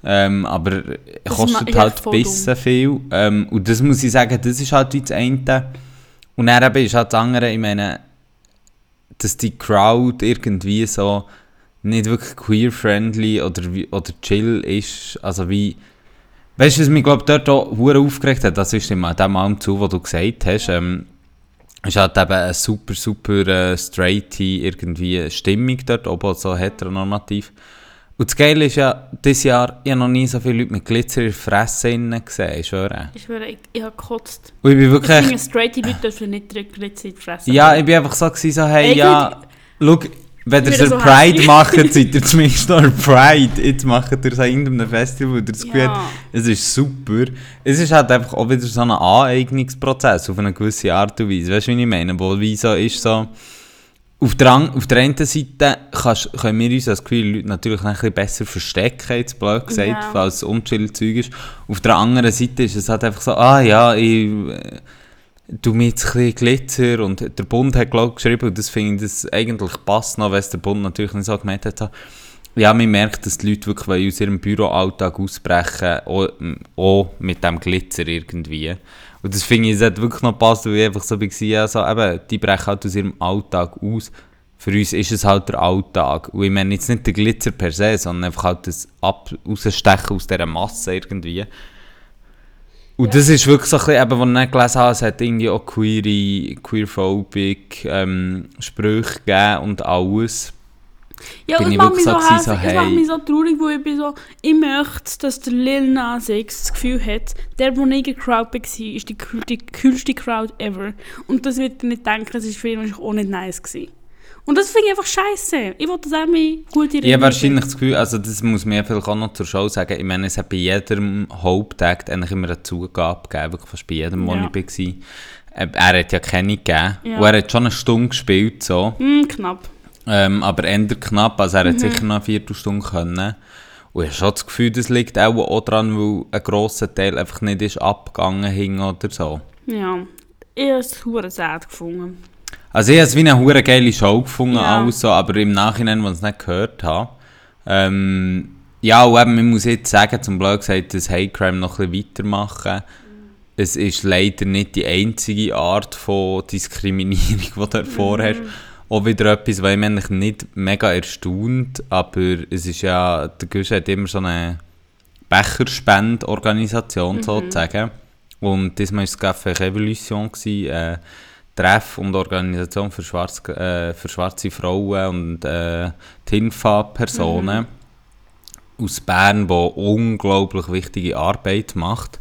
[SPEAKER 2] Ähm, aber
[SPEAKER 1] Das
[SPEAKER 2] kostet
[SPEAKER 1] ja,
[SPEAKER 2] halt ein bisschen viel. Ähm, und das muss ich sagen, das ist halt das eine. Und dann eben ist halt das andere, ich meine, dass die Crowd irgendwie so nicht wirklich queer-friendly oder, oder chill ist. Also wie... Weißt du, was mich glaub, dort auch aufgeregt hat? Das ist immer dem allem zu, was du gesagt hast. Ähm, es hat eben eine super, super äh, straighte irgendwie Stimmung dort, oben so heteronormativ. Und das Geile ist ja, dieses Jahr, ich habe noch nie so viele Leute mit Glitzer in der Fresse gesehen, ich schwöre.
[SPEAKER 1] Ich schwöre, ich, ich habe gekotzt.
[SPEAKER 2] Und ich bin
[SPEAKER 1] Ich
[SPEAKER 2] wirklich...
[SPEAKER 1] finde, straighte Leute dürfen nicht Glitzer in die Fresse
[SPEAKER 2] Ja, ich bin einfach so, gewesen, so hey,
[SPEAKER 1] Ey,
[SPEAKER 2] ja, schau, wenn ihr so Pride
[SPEAKER 1] happy.
[SPEAKER 2] macht, seid ihr zumindest noch an Pride. Jetzt macht ihr so in einem Festival, wo ihr das Gefühl habt,
[SPEAKER 1] Ja.
[SPEAKER 2] es ist super. Es ist halt einfach auch wieder so ein Aneignungsprozess auf eine gewisse Art und Weise. Weißt du, wie ich meine? Wo wie so ist so... Auf der, an- auf der einen Seite kannst, können wir uns als queere Leute natürlich ein bisschen besser verstecken, jetzt blöd gesagt,
[SPEAKER 1] Ja.
[SPEAKER 2] weil es unchill Zeug ist. Auf der anderen Seite ist es halt einfach so, ah ja, ich... du mit ein Glitzer und der Bund hat glaub, geschrieben, und das finde ich, das eigentlich passt noch, weil es der Bund natürlich nicht so gemeint hat. Ja, man merkt, dass die Leute wirklich aus ihrem Büroalltag ausbrechen, auch, auch mit dem Glitzer irgendwie. Und das finde ich, es hat wirklich noch passt, weil ich einfach so war, ja, so, eben, die brechen halt aus ihrem Alltag aus. Für uns ist es halt der Alltag. Und ich meine jetzt nicht der Glitzer per se, sondern einfach halt das Ab Rausstechen aus dieser Masse irgendwie. Und das ist wirklich so ein bisschen, eben, was ich nicht gelesen habe, es hat irgendwie auch queere, queerphobic ähm, Sprüche gegeben und alles.
[SPEAKER 1] Ja,
[SPEAKER 2] bin ich
[SPEAKER 1] macht mich so
[SPEAKER 2] so so,
[SPEAKER 1] hässlich, es
[SPEAKER 2] hey.
[SPEAKER 1] macht mich so traurig, weil ich bin so, ich möchte, dass der Lil Nas X das Gefühl hat, der, der nicht in der Crowd war, ist die, die kühlste Crowd ever. Und das wird er nicht denken, es war für ihn wahrscheinlich auch nicht nice gewesen. Und das finde ich einfach scheiße. Ich wollte das auch mal gut in
[SPEAKER 2] Ich habe wahrscheinlich das Gefühl, also das muss mir vielleicht auch noch zur Show sagen, ich meine, es hat bei jedem Haupttag eigentlich immer eine Zugabe gegeben, wirklich fast bei jedem, wo
[SPEAKER 1] Ja.
[SPEAKER 2] ich war. Äh, Er hat ja keine gegeben.
[SPEAKER 1] Ja.
[SPEAKER 2] Und er hat schon eine Stunde gespielt, so.
[SPEAKER 1] Hm, knapp.
[SPEAKER 2] Ähm, aber eher knapp, also er hat
[SPEAKER 1] Mhm.
[SPEAKER 2] sicher noch eine Viertelstunde können. Und ich habe schon das Gefühl, das liegt auch, auch daran, weil ein grosser Teil einfach nicht ist abgegangen hing oder so.
[SPEAKER 1] Ja. Ich habe es hure sad gefunden.
[SPEAKER 2] Also ich habe es wie eine hure geile Show gefunden,
[SPEAKER 1] Ja.
[SPEAKER 2] alles so, aber im Nachhinein, als ich es nicht gehört habe. Ähm, ja, und eben, man muss jetzt sagen, zum Blöd gesagt, das Hate Crime noch ein bisschen weitermachen. Es ist leider nicht die einzige Art von Diskriminierung, die du davor
[SPEAKER 1] Mhm.
[SPEAKER 2] Auch wieder etwas, was mich eigentlich nicht mega erstaunt, aber es ist ja, der Gusch hat immer so eine Becherspendorganisation
[SPEAKER 1] Mhm.
[SPEAKER 2] sozusagen. Und diesmal war es Café Revolution, gewesen, äh, Treff und Organisation für, schwarz, äh, für schwarze Frauen und äh, TINFA-Personen aus Bern, die unglaublich wichtige Arbeit macht.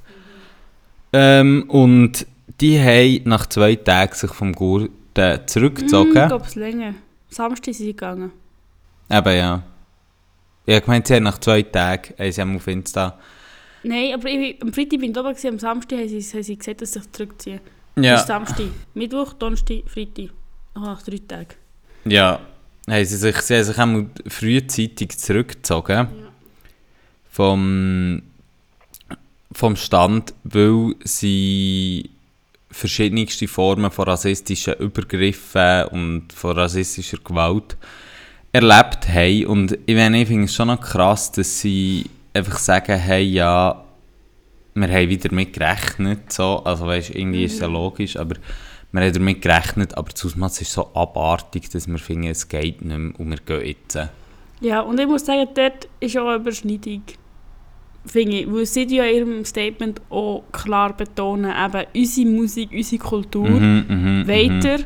[SPEAKER 2] Ähm, und die haben nach zwei Tagen sich vom Gurten zurückgezogen.
[SPEAKER 1] ich glaube es länger. Samstag sind sie gegangen.
[SPEAKER 2] Eben ja. Ich habe gemeint, sie haben nach zwei Tagen haben sie haben auf Insta.
[SPEAKER 1] Nein, aber ich, am Freitag bin ich da, gewesen, am Samstag haben sie, haben sie gesagt, dass sie sich zurückziehen.
[SPEAKER 2] Ja.
[SPEAKER 1] ist Samstag. Mittwoch, Donnerstag, Freitag. Nach drei Tagen.
[SPEAKER 2] Ja. Haben sie sich, sie haben sich einmal frühzeitig zurückgezogen. Vom. vom Stand, weil sie verschiedenste Formen von rassistischen Übergriffen und von rassistischer Gewalt erlebt haben. Und ich, meine, ich finde es schon noch krass, dass sie einfach sagen, hey, ja, wir haben wieder damit gerechnet, so. also weißt, irgendwie ist es ja
[SPEAKER 1] Mhm.
[SPEAKER 2] logisch, aber wir haben damit gerechnet, aber das Ausmaß ist so abartig, dass wir finden, es geht nicht mehr und wir gehen jetzt.
[SPEAKER 1] Ja, und ich muss sagen, dort ist auch eine Überschneidung. Finde ich. Weil sie ja in ihrem Statement auch klar betonen, eben unsere Musik, unsere Kultur
[SPEAKER 2] Mhm, mhm,
[SPEAKER 1] weiter,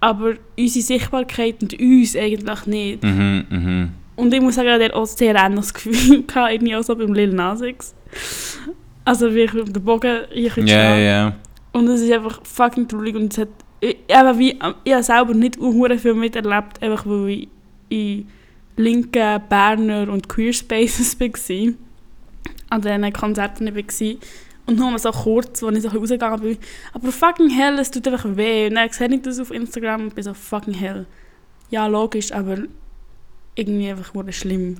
[SPEAKER 1] aber unsere Sichtbarkeit und uns eigentlich nicht.
[SPEAKER 2] Mhm, mhm.
[SPEAKER 1] Und ich muss sagen, der hat auch sehr ähnliches Gefühl gehabt, irgendwie auch so beim Lil Nas X. Also wie ich auf den Bogen ich
[SPEAKER 2] Ja, ja.
[SPEAKER 1] Und es ist einfach fucking traurig und es hat, ich, eben wie, ich habe selber nicht unhure viel miterlebt, einfach weil ich in linken Berner und Queer Spaces war. An diesen Konzerten war. Und nur mal so kurz, als ich so rausgegangen bin. Aber fucking hell, es tut einfach weh. Und dann sehe ich das auf Instagram und bin so fucking hell. Ja, logisch, aber irgendwie einfach wurde schlimm.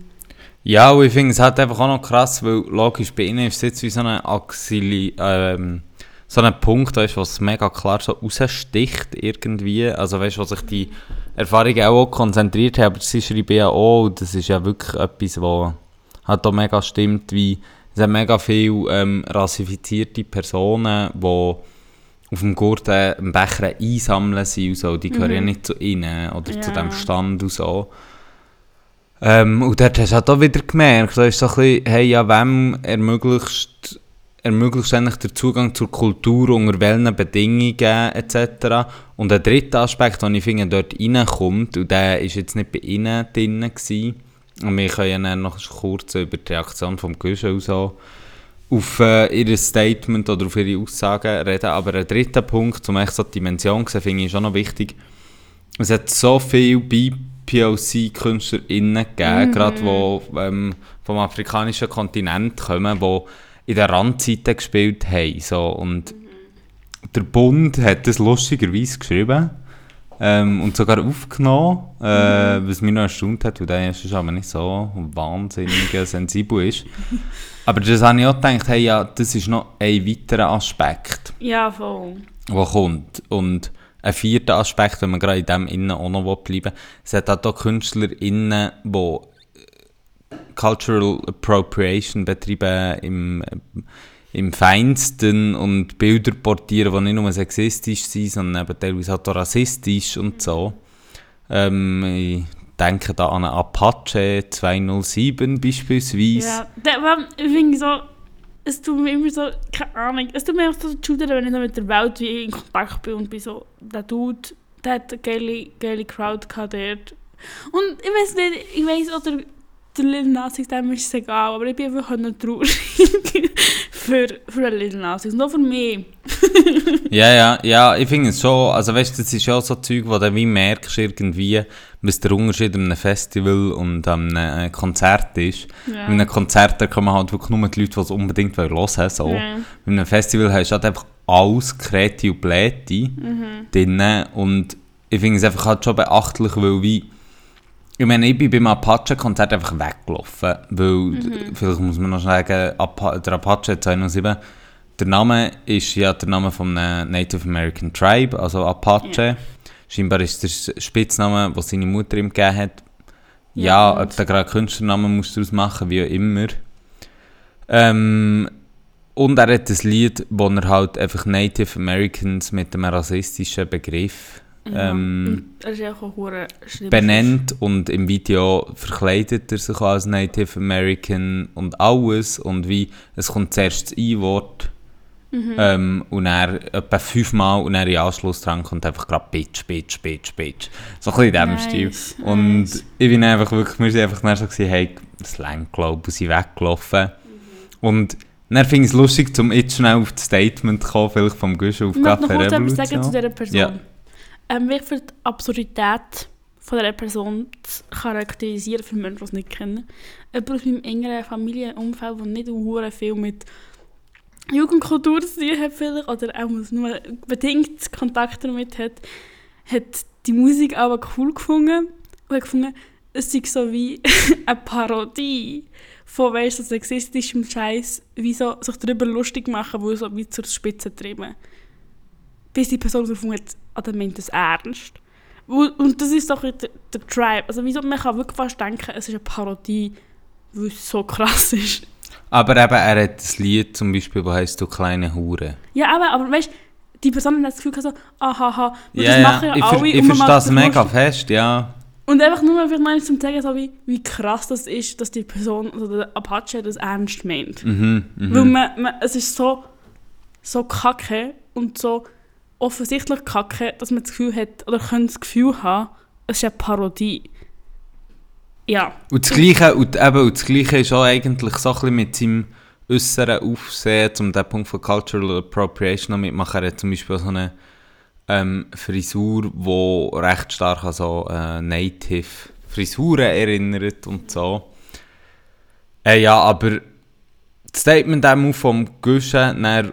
[SPEAKER 2] Ja, und ich finde es halt einfach auch noch krass, weil logisch bei ihnen ist es jetzt wie so eine Axili, ähm, so ein Punkt, weißt, was mega klar so raussticht irgendwie. Also weißt, wo sich die Erfahrungen auch konzentriert haben, aber sie schreiben ja auch, und das ist ja wirklich etwas, was halt auch mega stimmt, wie es sind mega viele ähm, rassifizierte Personen, die auf dem Gurten einen Becher einsammeln sind und so, die gehören ja
[SPEAKER 1] Mhm.
[SPEAKER 2] nicht zu ihnen oder zu
[SPEAKER 1] Ja.
[SPEAKER 2] dem Stand und so. Ähm, und dort hast du halt auch wieder gemerkt, da ist so ein bisschen, hey, ja, wem ermöglichst, ermöglichst eigentlich den Zugang zur Kultur, unter welchen Bedingungen etc. Und der dritte Aspekt, den ich finde, dort reinkommt, und der ist jetzt nicht bei ihnen drin gewesen, und wir können ja noch kurz über die Reaktion vom Guschen und so auf äh, ihr Statement oder auf ihre Aussagen reden, aber ein dritter Punkt, um echt so die Dimension zu sehen, finde ich schon noch wichtig, es hat so viele BPOC-KünstlerInnen gegeben,
[SPEAKER 1] Mhm.
[SPEAKER 2] gerade die ähm, vom afrikanischen Kontinent kommen, die in den Randzeiten gespielt haben. So. Und der Bund hat das lustigerweise geschrieben ähm, und sogar aufgenommen, äh, was mich noch erstaunt hat, weil der ist aber nicht so wahnsinnig sensibel ist. Aber das habe ich auch gedacht, hey, ja, das ist noch ein weiterer Aspekt
[SPEAKER 1] Ja, voll.
[SPEAKER 2] der kommt. Und ein vierter Aspekt, wenn man gerade in dem innen auch noch bleiben will, es hat auch KünstlerInnen, die äh, Cultural Appropriation betreiben im, im Feinsten und Bilder portieren, die nicht nur sexistisch sind, sondern eben teilweise auch rassistisch und so. Ähm, ich denke da an Apache 207 beispielsweise.
[SPEAKER 1] Ja, ich finde so, es tut mir immer so, keine Ahnung, es tut mir auch so schudern, wenn ich so mit der Welt wie in Kontakt bin und bin so, der Dude, der hat eine geile, geile Crowd gehabt dort. Und ich weiß nicht, ich weiß oder der Lil Nas X, dem ist es egal, aber ich bin einfach traurig für, für den Lil Nas X, nur für mich.
[SPEAKER 2] Ja, ja, ja, ich finde es schon, also weißt du, das ist ja auch so Zeug, wo du wie merkst irgendwie, was der Unterschied an einem Festival und an einem Konzert ist.
[SPEAKER 1] Ja.
[SPEAKER 2] Bei einem Konzert da kommen halt wirklich nur die Leute, die es unbedingt hören wollen. So.
[SPEAKER 1] Ja.
[SPEAKER 2] Bei einem Festival hast du halt einfach alles, Kreti und Pläti
[SPEAKER 1] Mhm.
[SPEAKER 2] drin und ich finde es einfach halt schon beachtlich, weil wie ich meine, ich bin beim Apache-Konzert einfach weggelaufen, weil, vielleicht muss man noch sagen, Apa der Apache 207, der Name ist ja der Name von einem Native American Tribe, also Apache.
[SPEAKER 1] Ja.
[SPEAKER 2] Scheinbar ist der Spitzname, den seine Mutter ihm gegeben hat. Ja,
[SPEAKER 1] Ja,
[SPEAKER 2] ob du gerade Künstlernamen musst daraus machen, wie auch immer. Ähm, und er hat ein Lied, wo er halt einfach Native Americans mit einem rassistischen Begriff. Ähm,
[SPEAKER 1] das ist auch schlimm.
[SPEAKER 2] benennt und im Video verkleidet er sich als Native American und alles und wie es kommt zuerst das I-Wort
[SPEAKER 1] Mhm.
[SPEAKER 2] ähm, und er etwa fünfmal und dann im Anschluss dran kommt einfach gerade Bitch, Bitch, Bitch, Bitch. So ein bisschen in diesem
[SPEAKER 1] Nice,
[SPEAKER 2] Stil. Und
[SPEAKER 1] nice.
[SPEAKER 2] ich bin einfach wirklich, wir sind einfach so gewesen, hey, das längt glaube ich, sind weggelaufen.
[SPEAKER 1] Mhm.
[SPEAKER 2] Und dann finde ich es lustig, um jetzt schnell auf das Statement zu kommen, vielleicht vom Guschen auf
[SPEAKER 1] Ich möchte noch
[SPEAKER 2] Café
[SPEAKER 1] kurz etwas sagen zu
[SPEAKER 2] Revolution.
[SPEAKER 1] dieser Person.
[SPEAKER 2] Ja.
[SPEAKER 1] Ähm, wie ich für die Absurdität von dieser Person zu charakterisieren, für Menschen, die es nicht kennen. Jemand aus meinem engeren Familienumfeld, der nicht hure viel mit Jugendkultur zu tun hat, vielleicht, oder auch nur bedingt Kontakt damit hat, hat die Musik aber cool gefunden und hat gefunden, es sei so wie eine Parodie von weißt, so sexistischem Scheiß, wie so sich darüber lustig machen, wo so wie zur Spitze treiben. Bis die Person so findet, ah, der meint das ernst. Und, das ist doch der, der Tribe. Also wieso, man kann wirklich fast denken, es ist eine Parodie, weil es so krass ist.
[SPEAKER 2] Aber eben, er hat das Lied zum Beispiel, das heisst «Du kleine Hure».
[SPEAKER 1] Ja, aber, aber weißt die Person hat das Gefühl gehabt, so, ahaha, weil
[SPEAKER 2] Ja,
[SPEAKER 1] das machen ja
[SPEAKER 2] ich,
[SPEAKER 1] alle.
[SPEAKER 2] ich verstehe das mega fest, ja.
[SPEAKER 1] Und einfach nur vielleicht mal zum zeigen, so wie, wie krass das ist, dass die Person, also der Apache das ernst meint.
[SPEAKER 2] Mhm,
[SPEAKER 1] Weil
[SPEAKER 2] mhm.
[SPEAKER 1] man, man, es ist so, so kacke und so offensichtlich kacke, dass man das Gefühl hat, oder könnte das Gefühl haben, es ist eine Parodie. Ja.
[SPEAKER 2] Und das Gleiche, und eben, und das Gleiche ist auch eigentlich so ein mit seinem äußeren Aufsehen, um den Punkt von Cultural Appropriation noch mitmachen. Er hat zum Beispiel so eine ähm, Frisur, die recht stark an so äh, Native Frisuren erinnert und so. Äh, ja, aber das Statement dem vom Guschen dann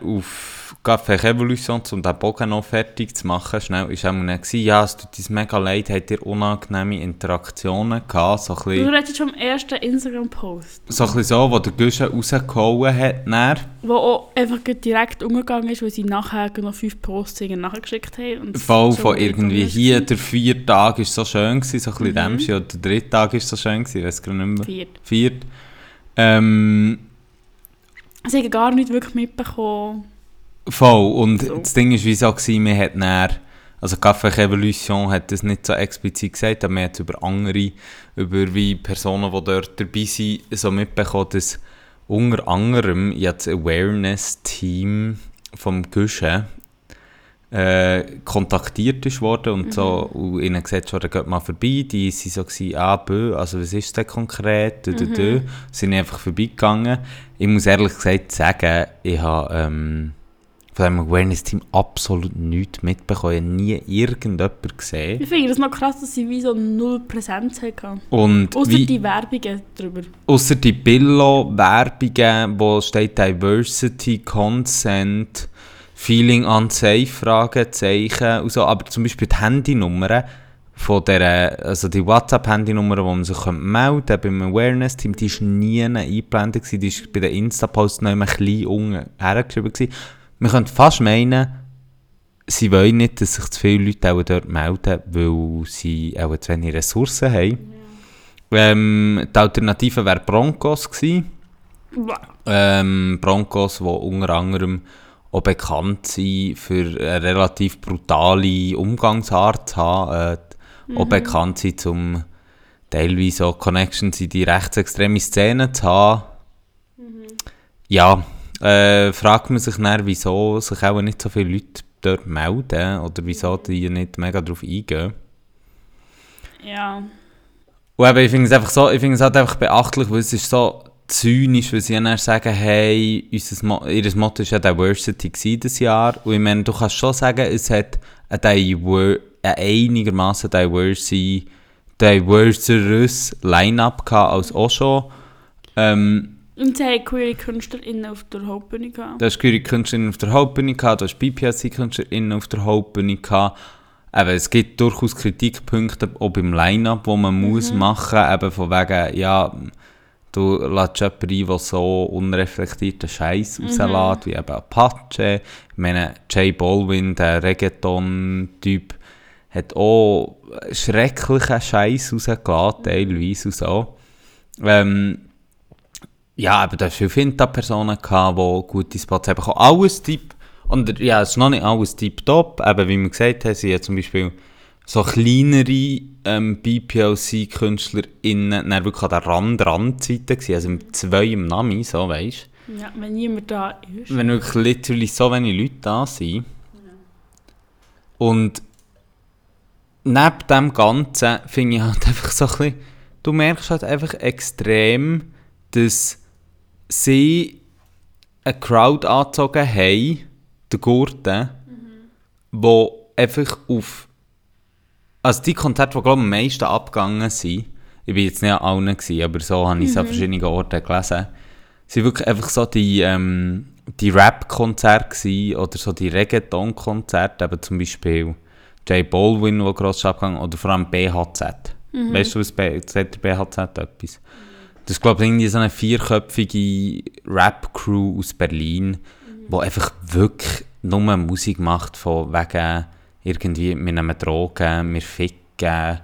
[SPEAKER 2] auf Café Revolution, um den Bogen noch fertig zu machen, schnell, ist auch gewesen, ja, es tut uns mega leid, habt ihr unangenehme Interaktionen gehabt, so ein bisschen
[SPEAKER 1] Du redest schon am ersten Instagram-Post,
[SPEAKER 2] so ein bisschen so, wo der Guschen rausgehauen hat. Dann.
[SPEAKER 1] wo auch einfach direkt umgegangen ist, weil sie nachher noch fünf Posts nachgeschickt haben. Und
[SPEAKER 2] Voll
[SPEAKER 1] so
[SPEAKER 2] von irgendwie hier, der vierte Tag war so schön, gewesen, so ein bisschen
[SPEAKER 1] mhm.
[SPEAKER 2] dem oder der dritte Tag war so schön, gewesen, ich weiß gar nicht mehr.
[SPEAKER 1] Viert.
[SPEAKER 2] Viert. Ähm,
[SPEAKER 1] Sie haben gar nicht wirklich mitbekommen.
[SPEAKER 2] Voll. Und
[SPEAKER 1] So.
[SPEAKER 2] das Ding war wie gewesen, wir hat dann, also Café Revolution hat das nicht so explizit gesagt, aber man hat über andere, über wie Personen, die dort dabei sind, so mitbekommen, dass unter anderem jetzt das Awareness-Team vom Guschen äh, kontaktiert ist worden und so und ihnen gesagt wurde, geht mal vorbei. Die waren so, gewesen, ah, bö, also was ist denn konkret? Dö, dö, dö. Sind einfach vorbeigegangen. Ich muss ehrlich gesagt sagen, ich habe ähm, von diesem Awareness-Team absolut nichts mitbekommen. Nie irgendjemanden gesehen.
[SPEAKER 1] Ich finde das noch krass, dass sie wie so null Präsenz hatten.
[SPEAKER 2] Und
[SPEAKER 1] Außer die Werbungen darüber.
[SPEAKER 2] Außer die Billo-Werbungen, wo steht Diversity, Consent, Feeling unsafe, Fragezeichen und so. Aber zum Beispiel die Handynummern von der, also die WhatsApp-Handynummer, wo man sich melden könnte beim Awareness-Team, die war nie eingeblendet, die war bei den Insta-Posts noch immer klein unten hergeschrieben. Man könnte fast meinen, sie wollen nicht, dass sich zu viele Leute auch dort melden, weil sie auch zu wenig Ressourcen haben. Ähm, die Alternative wäre Broncos gewesen. Ähm, Broncos, die unter anderem auch bekannt sind für eine relativ brutale Umgangsart zu haben. Äh, Auch bekannt sind, um teilweise auch Connections in die rechtsextreme Szene zu haben. Ja, äh, fragt man sich dann, wieso sich auch nicht so viele Leute dort melden oder wieso die nicht mega darauf eingehen.
[SPEAKER 1] Ja.
[SPEAKER 2] Und eben, ich finde es einfach so, ich finde es halt einfach beachtlich, weil es ist so zynisch, weil sie dann sagen, hey, unser Mo ihr Motto war ja Diversity dieses Jahr. Und ich meine, du kannst schon sagen, es hat ein, Diver ein einigermaßen diverse, diverseres Line-Up gehabt als auch schon. Ähm,
[SPEAKER 1] Und sie haben queere KünstlerInnen auf der Hauptbühne gehabt.
[SPEAKER 2] Du hast queere Künstlerinnen auf der Hauptbühne gehabt, du hast BPSC-Künstlerinnen auf der Hauptbühne gehabt. Eben, es gibt durchaus Kritikpunkte auch beim Line-Up, die man muss machen muss. Eben von wegen, ja, du lässt jemanden ein, der so unreflektierten Scheiß rauslässt, wie eben Apache. Ich meine, Jay Baldwin, der Reggaeton-Typ, hat auch schrecklichen Scheiß rausgelassen, teilweise und so. Ähm, ja, aber da hast viele Finta-Personen die gute Spots haben. bekommen. Alles Typ, und ja, es ist noch nicht alles Typ-Top, eben wie wir gesagt haben, sie haben zum Beispiel so kleinere ähm, BPLC-KünstlerInnen dann wirklich an der Rand-Rand-Seite gewesen, also mit zwei im Namen, so weisst
[SPEAKER 1] Ja, wenn niemand da ist.
[SPEAKER 2] wenn wirklich literally so wenige Leute da sind. Und neben dem Ganzen finde ich halt einfach so ein bisschen, du merkst halt einfach extrem, dass sie eine Crowd angezogen haben, der Gurten, wo einfach auf, also die Konzerte, die glaube ich am meisten abgegangen sind, ich war jetzt nicht an allen, gewesen, aber so habe ich es an verschiedenen Orten gelesen, sind wirklich einfach so die, ähm, die Rap-Konzerte oder so die Reggaeton-Konzerte, eben zum Beispiel J Baldwin, der gross abgegangen oder vor allem BHZ. Weißt du, was B sagt der BHZ etwas? Das glaube ich, irgendwie so eine vierköpfige Rap-Crew aus Berlin, die einfach wirklich nur Musik macht von wegen irgendwie, wir nehmen Drogen, wir ficken,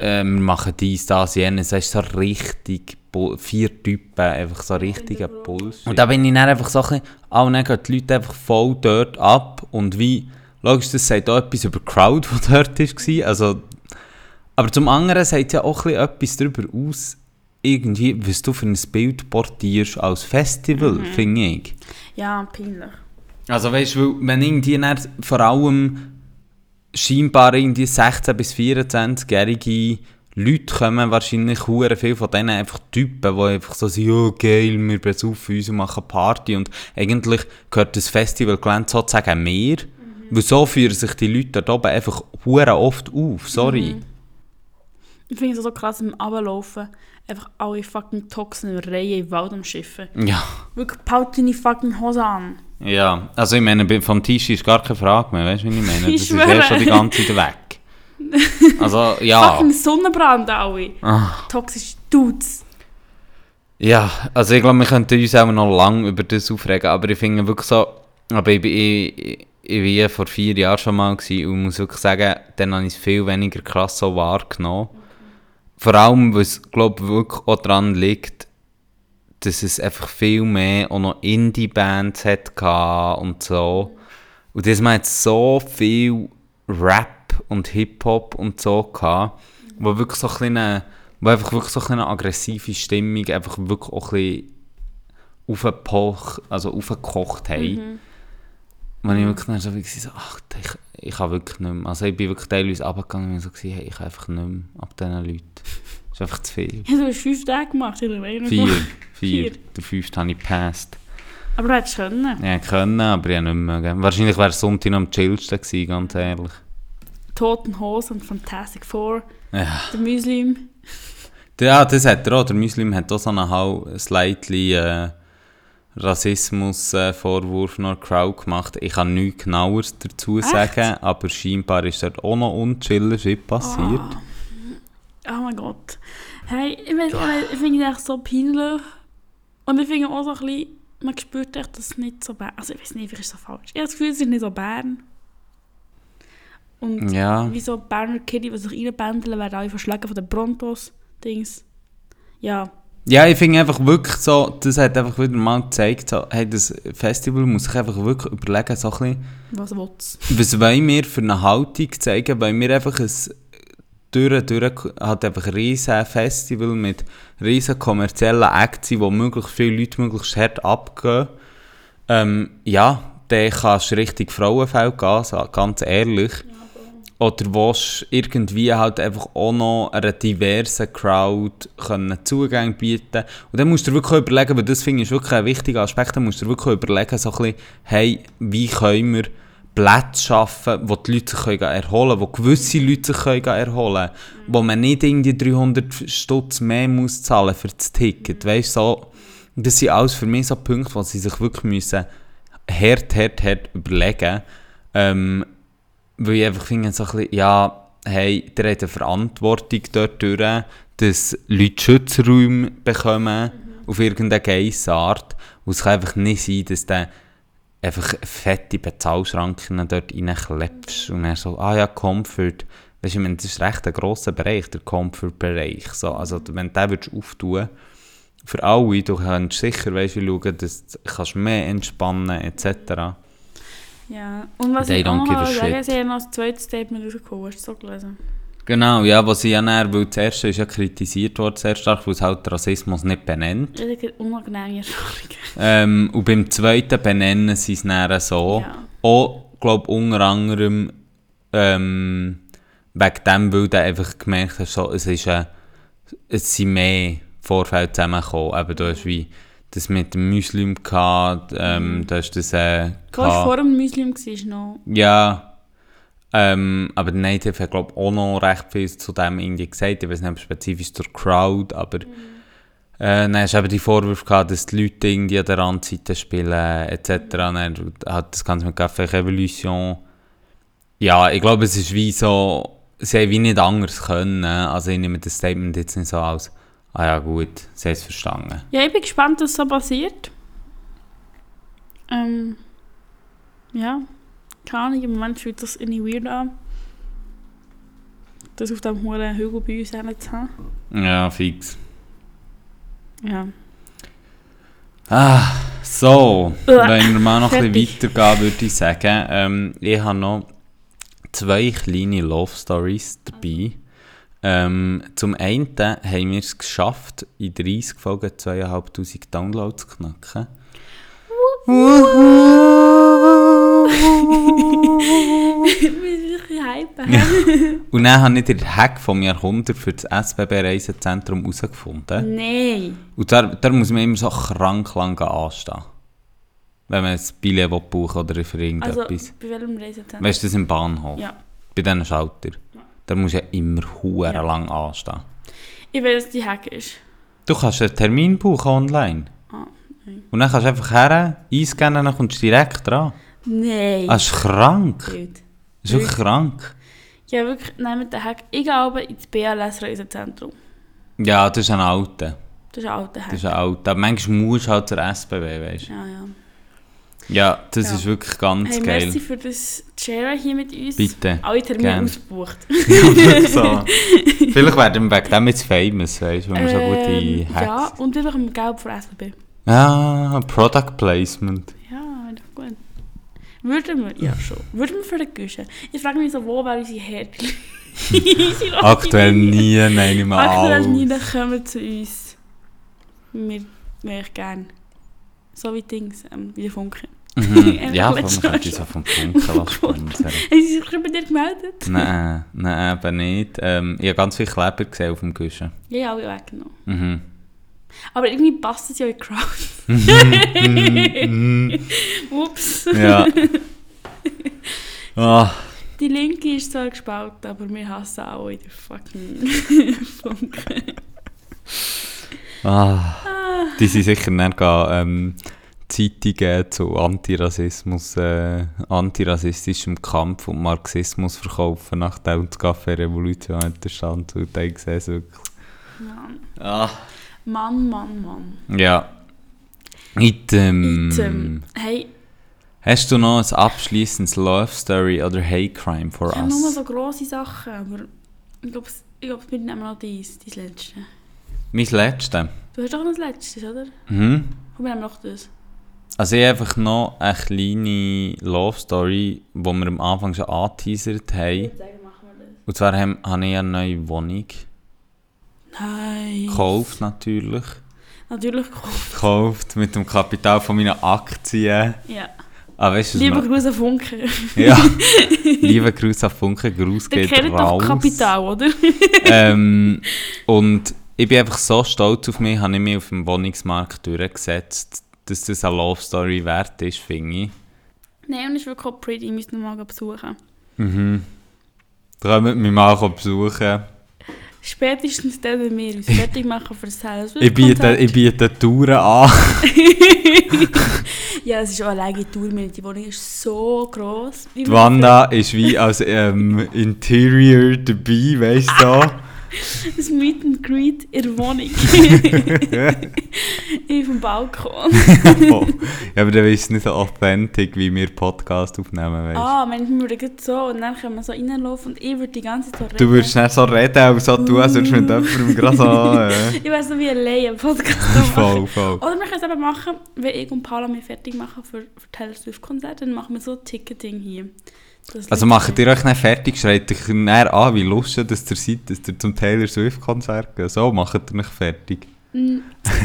[SPEAKER 2] äh, wir machen dies, das, jenes. Das ist so richtig, vier Typen, einfach so richtiger Bullshit. Und da bin ich dann einfach so ein bisschen, auch dann gehen die Leute einfach voll dort ab und wie, logisch, das sagt auch etwas über die Crowd, die dort war, also, aber zum anderen sagt es ja auch ein bisschen etwas darüber aus, irgendwie, was du für ein Bild portierst als Festival, finde ich.
[SPEAKER 1] Ja, peinlich.
[SPEAKER 2] Also weißt du, wenn irgendwie dann vor allem scheinbar irgendwie 16- bis 24-jährige Leute kommen, wahrscheinlich hure viel von denen einfach Typen, die einfach so sind, ja geil, wir besaufen uns und machen Party und eigentlich gehört das Festivalgelände sozusagen mehr, weil so führen sich die Leute dort oben einfach hure oft auf, sorry.
[SPEAKER 1] Ich finde es so krass im Ablaufen. Einfach alle fucking Toxen in Reihe im Wald am Schiffen.
[SPEAKER 2] Ja.
[SPEAKER 1] Wirklich, paut deine fucking Hose an.
[SPEAKER 2] Ja, also ich meine, vom Tisch ist gar keine Frage mehr, weißt du, wie ich meine?
[SPEAKER 1] Ich
[SPEAKER 2] Das ist
[SPEAKER 1] schwöre.
[SPEAKER 2] erst schon die ganze Zeit weg. Also, ja.
[SPEAKER 1] Fucking Sonnenbrand alle.
[SPEAKER 2] Ah.
[SPEAKER 1] Toxisch Dudes.
[SPEAKER 2] Ja, also ich glaube, wir könnten uns auch noch lange über das aufregen, aber ich finde wirklich so, aber ich, bin- ich, ich war ja vor vier Jahren schon mal gewesen und muss wirklich sagen, dann habe ich es viel weniger krass so wahrgenommen. Vor allem, es, glaube ich, wirklich auch daran liegt, dass es einfach viel mehr auch noch Indie-Bands hatte und so. Und das man jetzt so viel Rap und Hip-Hop und so gehabt, wo wirklich so ein kleine, wo einfach wirklich so ein eine aggressive Stimmung einfach wirklich auch ein bisschen aufgepocht, also aufgekocht haben.
[SPEAKER 1] Mhm.
[SPEAKER 2] Wo ich wirklich dann so wie so, ach, ich, ich kann wirklich nicht mehr. Also ich bin wirklich teilweise runtergegangen und so gewesen, hey, ich kann einfach nicht mehr ab diesen Leuten. Das ist einfach zu viel.
[SPEAKER 1] Ich habe fünf Tage gemacht. Ich habe
[SPEAKER 2] Vier, vier.
[SPEAKER 1] Vier.
[SPEAKER 2] Der fünfte habe ich gepasst.
[SPEAKER 1] Aber du hättest können.
[SPEAKER 2] Ja, können, aber ich habe nicht mehr. Wahrscheinlich wäre Sonntag noch am chillsten gewesen, ganz ehrlich.
[SPEAKER 1] Toten Hosen und Fantastic Four.
[SPEAKER 2] Ja.
[SPEAKER 1] Der Muslim.
[SPEAKER 2] Ja, das hat er auch. Der Muslim hat auch so einen hau- slightly äh, Rassismus-Vorwurf noch der Crowd gemacht. Ich kann nichts genaueres dazu
[SPEAKER 1] Echt?
[SPEAKER 2] sagen, aber scheinbar ist dort auch noch unchillig shit passiert.
[SPEAKER 1] Oh mein Gott. Hey, ich nicht, ich finde es echt so peinlich. Und ich finde auch so ein bisschen, man spürt echt, dass es nicht so Bern Also ich weiß nicht, vielleicht ist es so falsch. Ich habe das Gefühl, es ist nicht so Bern. Und
[SPEAKER 2] Ja,
[SPEAKER 1] wie so Berner Kitty, die sich reinbändeln, werden alle verschlagen von den Brontos-Dings. Ja,
[SPEAKER 2] ja ich finde einfach wirklich so, das hat einfach wieder mal gezeigt, so, hey, das Festival muss sich einfach wirklich überlegen, so ein bisschen,
[SPEAKER 1] was
[SPEAKER 2] was wollen wir für eine Haltung zeigen, weil wir einfach ein durch, durch halt einfach ein riesen Festival mit riesen kommerziellen Aktien, wo möglichst viele Leute möglichst hart abgehen. Ähm, ja, dann kannst du richtig Frauenfeld gehen, so, ganz ehrlich. Oder willst irgendwie halt einfach auch noch einer diversen Crowd können Zugang bieten? Und dann musst du dir wirklich überlegen, weil das finde ich wirklich ein wichtiger Aspekt, dann musst du dir wirklich überlegen, so ein bisschen, hey, wie können wir Plätze schaffen, wo die Leute sich erholen können, wo gewisse Leute sich erholen können, wo man nicht irgendwie 300 Stutz mehr muss zahlen für das Ticket, weißt so, das sind alles für mich so Punkte, wo sie sich wirklich müssen hart, hart, hart überlegen ähm, weil ich einfach finde, so ein bisschen, ja, hey, der hat eine Verantwortung dort durch, dass Leute Schutzräume bekommen, auf irgendeine geisse Art. Und es kann einfach nicht sein, dass du einfach fette Bezahlschranken dort reinklepfst und dann so, ah ja, Comfort. Weißt du, ich meine, das ist recht ein grosser Bereich, der Comfort-Bereich. So, also, wenn du den auftun für alle, du kannst sicher weißt, schauen, dass du kannst mehr entspannen etc.
[SPEAKER 1] Ja, und was
[SPEAKER 2] They
[SPEAKER 1] ich auch noch sagen
[SPEAKER 2] shit.
[SPEAKER 1] sie haben noch das zweite Statement rausgekommen, hast du so gelesen?
[SPEAKER 2] Genau, ja, was sie ja dann, weil das erste ist ja kritisiert worden, sehr stark, weil es halt Rassismus nicht benennt.
[SPEAKER 1] Ich hatte unangenehme Erfahrungen.
[SPEAKER 2] Ähm, und beim zweiten benennen sie es dann so.
[SPEAKER 1] Ja.
[SPEAKER 2] Auch, glaube unter anderem ähm, wegen dem, weil du einfach gemerkt hast, so, es, ist, äh, es sind mehr Vorfälle zusammengekommen. Eben, du hast wie das mit dem Muslim gehabt, ähm, du hast das äh,
[SPEAKER 1] Du warst vor dem Muslim, noch...
[SPEAKER 2] Ja, ähm, aber der Native hat glaube auch noch recht viel zu dem irgendwie gesagt. Ich weiß nicht, spezifisch zur Crowd, aber äh, dann hast du eben die Vorwürfe gehabt, dass die Leute irgendwie an der Randseite spielen etc. Dann hat das Ganze mit Café Revolution. Ja, ich glaube, es ist wie so, sie haben wie nicht anders können. Also ich nehme das Statement jetzt nicht so als Ah ja, gut, sie haben es verstanden.
[SPEAKER 1] Ja, ich bin gespannt, was so passiert. Ähm, ja, keine Ahnung, im Moment fühlt das irgendwie weird an. Das auf dem hohen Hügel bei uns zu haben.
[SPEAKER 2] Ja, fix.
[SPEAKER 1] Ja.
[SPEAKER 2] Ah, so,
[SPEAKER 1] Uah,
[SPEAKER 2] wenn wir mal noch ein bisschen weitergehen, würde ich sagen, ähm, ich habe noch zwei kleine Love Stories dabei. Ähm, zum einen haben wir es geschafft, in 30 Folgen 2500 Downloads zu knacken.
[SPEAKER 1] ich bin wirklich hype.
[SPEAKER 2] Und dann habe ich den Hack vom Jahrhundert für das SBB-Reisezentrum herausgefunden.
[SPEAKER 1] Nein.
[SPEAKER 2] Und da, da muss man immer so krank lang anstehen. Wenn man ein Billett will buchen oder für
[SPEAKER 1] Also,
[SPEAKER 2] irgendetwas.
[SPEAKER 1] bei welchem Reisezentrum?
[SPEAKER 2] weißt du, das im Bahnhof?
[SPEAKER 1] Ja.
[SPEAKER 2] Bei diesen Schalter. Da musst du ja immer hure
[SPEAKER 1] Ja.
[SPEAKER 2] lang anstehen.
[SPEAKER 1] Ich weiß, dass die Hack ist.
[SPEAKER 2] Du kannst einen Termin buchen online.
[SPEAKER 1] Ah, nein.
[SPEAKER 2] Und dann kannst du einfach her, einscannen, dann kommst du direkt dran.
[SPEAKER 1] Nein.
[SPEAKER 2] Das ist krank. Das ist wirklich krank.
[SPEAKER 1] Ja, wirklich, nein, mit der Hack. Ich glaube ins BLS-Reisezentrum.
[SPEAKER 2] Ja, das ist ein alter.
[SPEAKER 1] Das ist ein alter Hack.
[SPEAKER 2] Das ist ein alter. Manchmal musst du halt zur SBB, weißt du.
[SPEAKER 1] Ja, ja.
[SPEAKER 2] Ja, das
[SPEAKER 1] Ja.
[SPEAKER 2] ist wirklich ganz
[SPEAKER 1] Hey,
[SPEAKER 2] geil.
[SPEAKER 1] merci für das Share hier mit uns.
[SPEAKER 2] Bitte.
[SPEAKER 1] Alle Termine
[SPEAKER 2] Gern.
[SPEAKER 1] ausgebucht.
[SPEAKER 2] ja, so. Vielleicht werden wir wegen dem jetzt famous, weißt du, wenn wir so gute
[SPEAKER 1] Ähm,
[SPEAKER 2] Hacks...
[SPEAKER 1] Ja, und wir bekommen Geld von SBB.
[SPEAKER 2] Ah, Product Placement.
[SPEAKER 1] Ja, doch gut. Würden wir? Ja, schon. Würden wir für den Guschen? Ich frage mich so, wo wäre unsere Härte?
[SPEAKER 2] Aktuell nie, nein, ich mal
[SPEAKER 1] Aktuell nie,
[SPEAKER 2] alles.
[SPEAKER 1] dann kommen zu uns. Wir möchten ich gerne. So wie Dings, ähm, wie der Funke.
[SPEAKER 2] Mhm. Ja, könnte ich
[SPEAKER 1] Mal
[SPEAKER 2] so vom Funken sponsern.
[SPEAKER 1] Haben sie sich schon bei dir gemeldet?
[SPEAKER 2] Nein, nein, eben nicht. Ähm, ich habe ganz viele Kleber gesehen auf dem Küchen.
[SPEAKER 1] Ja, alle weggenommen.
[SPEAKER 2] Mhm.
[SPEAKER 1] Aber irgendwie passt es ja in die Crowd. Ups.
[SPEAKER 2] ja. Ah,
[SPEAKER 1] Die linke ist zwar gespalten, aber wir hassen auch in der fucking Funke.
[SPEAKER 2] ah.
[SPEAKER 1] Ah.
[SPEAKER 2] Die sind sicher nicht gehen, ähm, Zeitungen zu Antirassismus, äh, antirassistischem Kampf und Marxismus verkaufen, nachdem die Kaffee-Revolution entstand. Und dann gesehen, so wirklich.
[SPEAKER 1] Mann.
[SPEAKER 2] Ah.
[SPEAKER 1] Mann, Mann, Mann.
[SPEAKER 2] Ja. Item.
[SPEAKER 1] Item. Hey,
[SPEAKER 2] Hast du noch ein abschließendes Love Story oder Hate Crime for
[SPEAKER 1] ich habe nur
[SPEAKER 2] us?
[SPEAKER 1] so grosse Sachen, aber ich glaube, ich glaub, wir nehmen noch dies, dein letzte.
[SPEAKER 2] Mein letztes.
[SPEAKER 1] Du hast doch noch das letzte, oder?
[SPEAKER 2] Mhm.
[SPEAKER 1] Komm, wir nehmen noch das.
[SPEAKER 2] Also ich habe einfach noch eine kleine Love Story, die wir am Anfang schon angeteasert haben. Und zwar haben- habe ich eine neue Wohnung
[SPEAKER 1] Nein.
[SPEAKER 2] gekauft natürlich.
[SPEAKER 1] Natürlich gekauft.
[SPEAKER 2] Gekauft mit dem Kapital von meinen Aktien.
[SPEAKER 1] Ja.
[SPEAKER 2] Ah, weißt du,
[SPEAKER 1] Lieber
[SPEAKER 2] noch-
[SPEAKER 1] Grüße Funke.
[SPEAKER 2] Ja. Liebe Grüße auf Funke, Gruß
[SPEAKER 1] Der
[SPEAKER 2] geht
[SPEAKER 1] kennt doch
[SPEAKER 2] raus.
[SPEAKER 1] Kapital, oder?
[SPEAKER 2] ähm, und ich bin einfach so stolz auf mich, habe ich mich auf dem Wohnungsmarkt durchgesetzt, dass das eine Love Story wert ist, finde ich.
[SPEAKER 1] Nein, und ist wirklich auch pretty. Ich müsste ihn mal besuchen.
[SPEAKER 2] Mhm. Kommt mich mal besuchen.
[SPEAKER 1] Spätestens dann, wenn wir uns fertig machen für das Haus.
[SPEAKER 2] Ich biete, ich biete Touren an.
[SPEAKER 1] Ja, es ist auch eine eigene Tour. meine, Die Wohnung ist so gross.
[SPEAKER 2] Die Wanda ist wie als ähm, Interior dabei, weißt du?
[SPEAKER 1] Das Meet and Greet in der Wohnung. ich vom Balkon.
[SPEAKER 2] oh. Ja, aber dann ist es nicht so authentisch, wie wir Podcast aufnehmen, weißt
[SPEAKER 1] Ah, wenn wir würden so und dann können wir so reinlaufen und ich würde die ganze Zeit so reden.
[SPEAKER 2] du. würdest nicht so reden, aber so tun, als würdest du mit jemandem gerade so... Äh.
[SPEAKER 1] Ich weiß noch wie allein einen Podcast machen.
[SPEAKER 2] voll, voll.
[SPEAKER 1] Oder wir können es eben machen, wenn ich und Paula mich fertig machen für, für Taylor Swift Konzert, dann machen wir so Ticketing hier. Das
[SPEAKER 2] Also macht ihr euch nicht fertig, schreit euch näher an, wie lustig dass ihr seid, dass ihr zum Taylor Swift-Konzert geht. So macht ihr mich fertig.
[SPEAKER 1] Mm.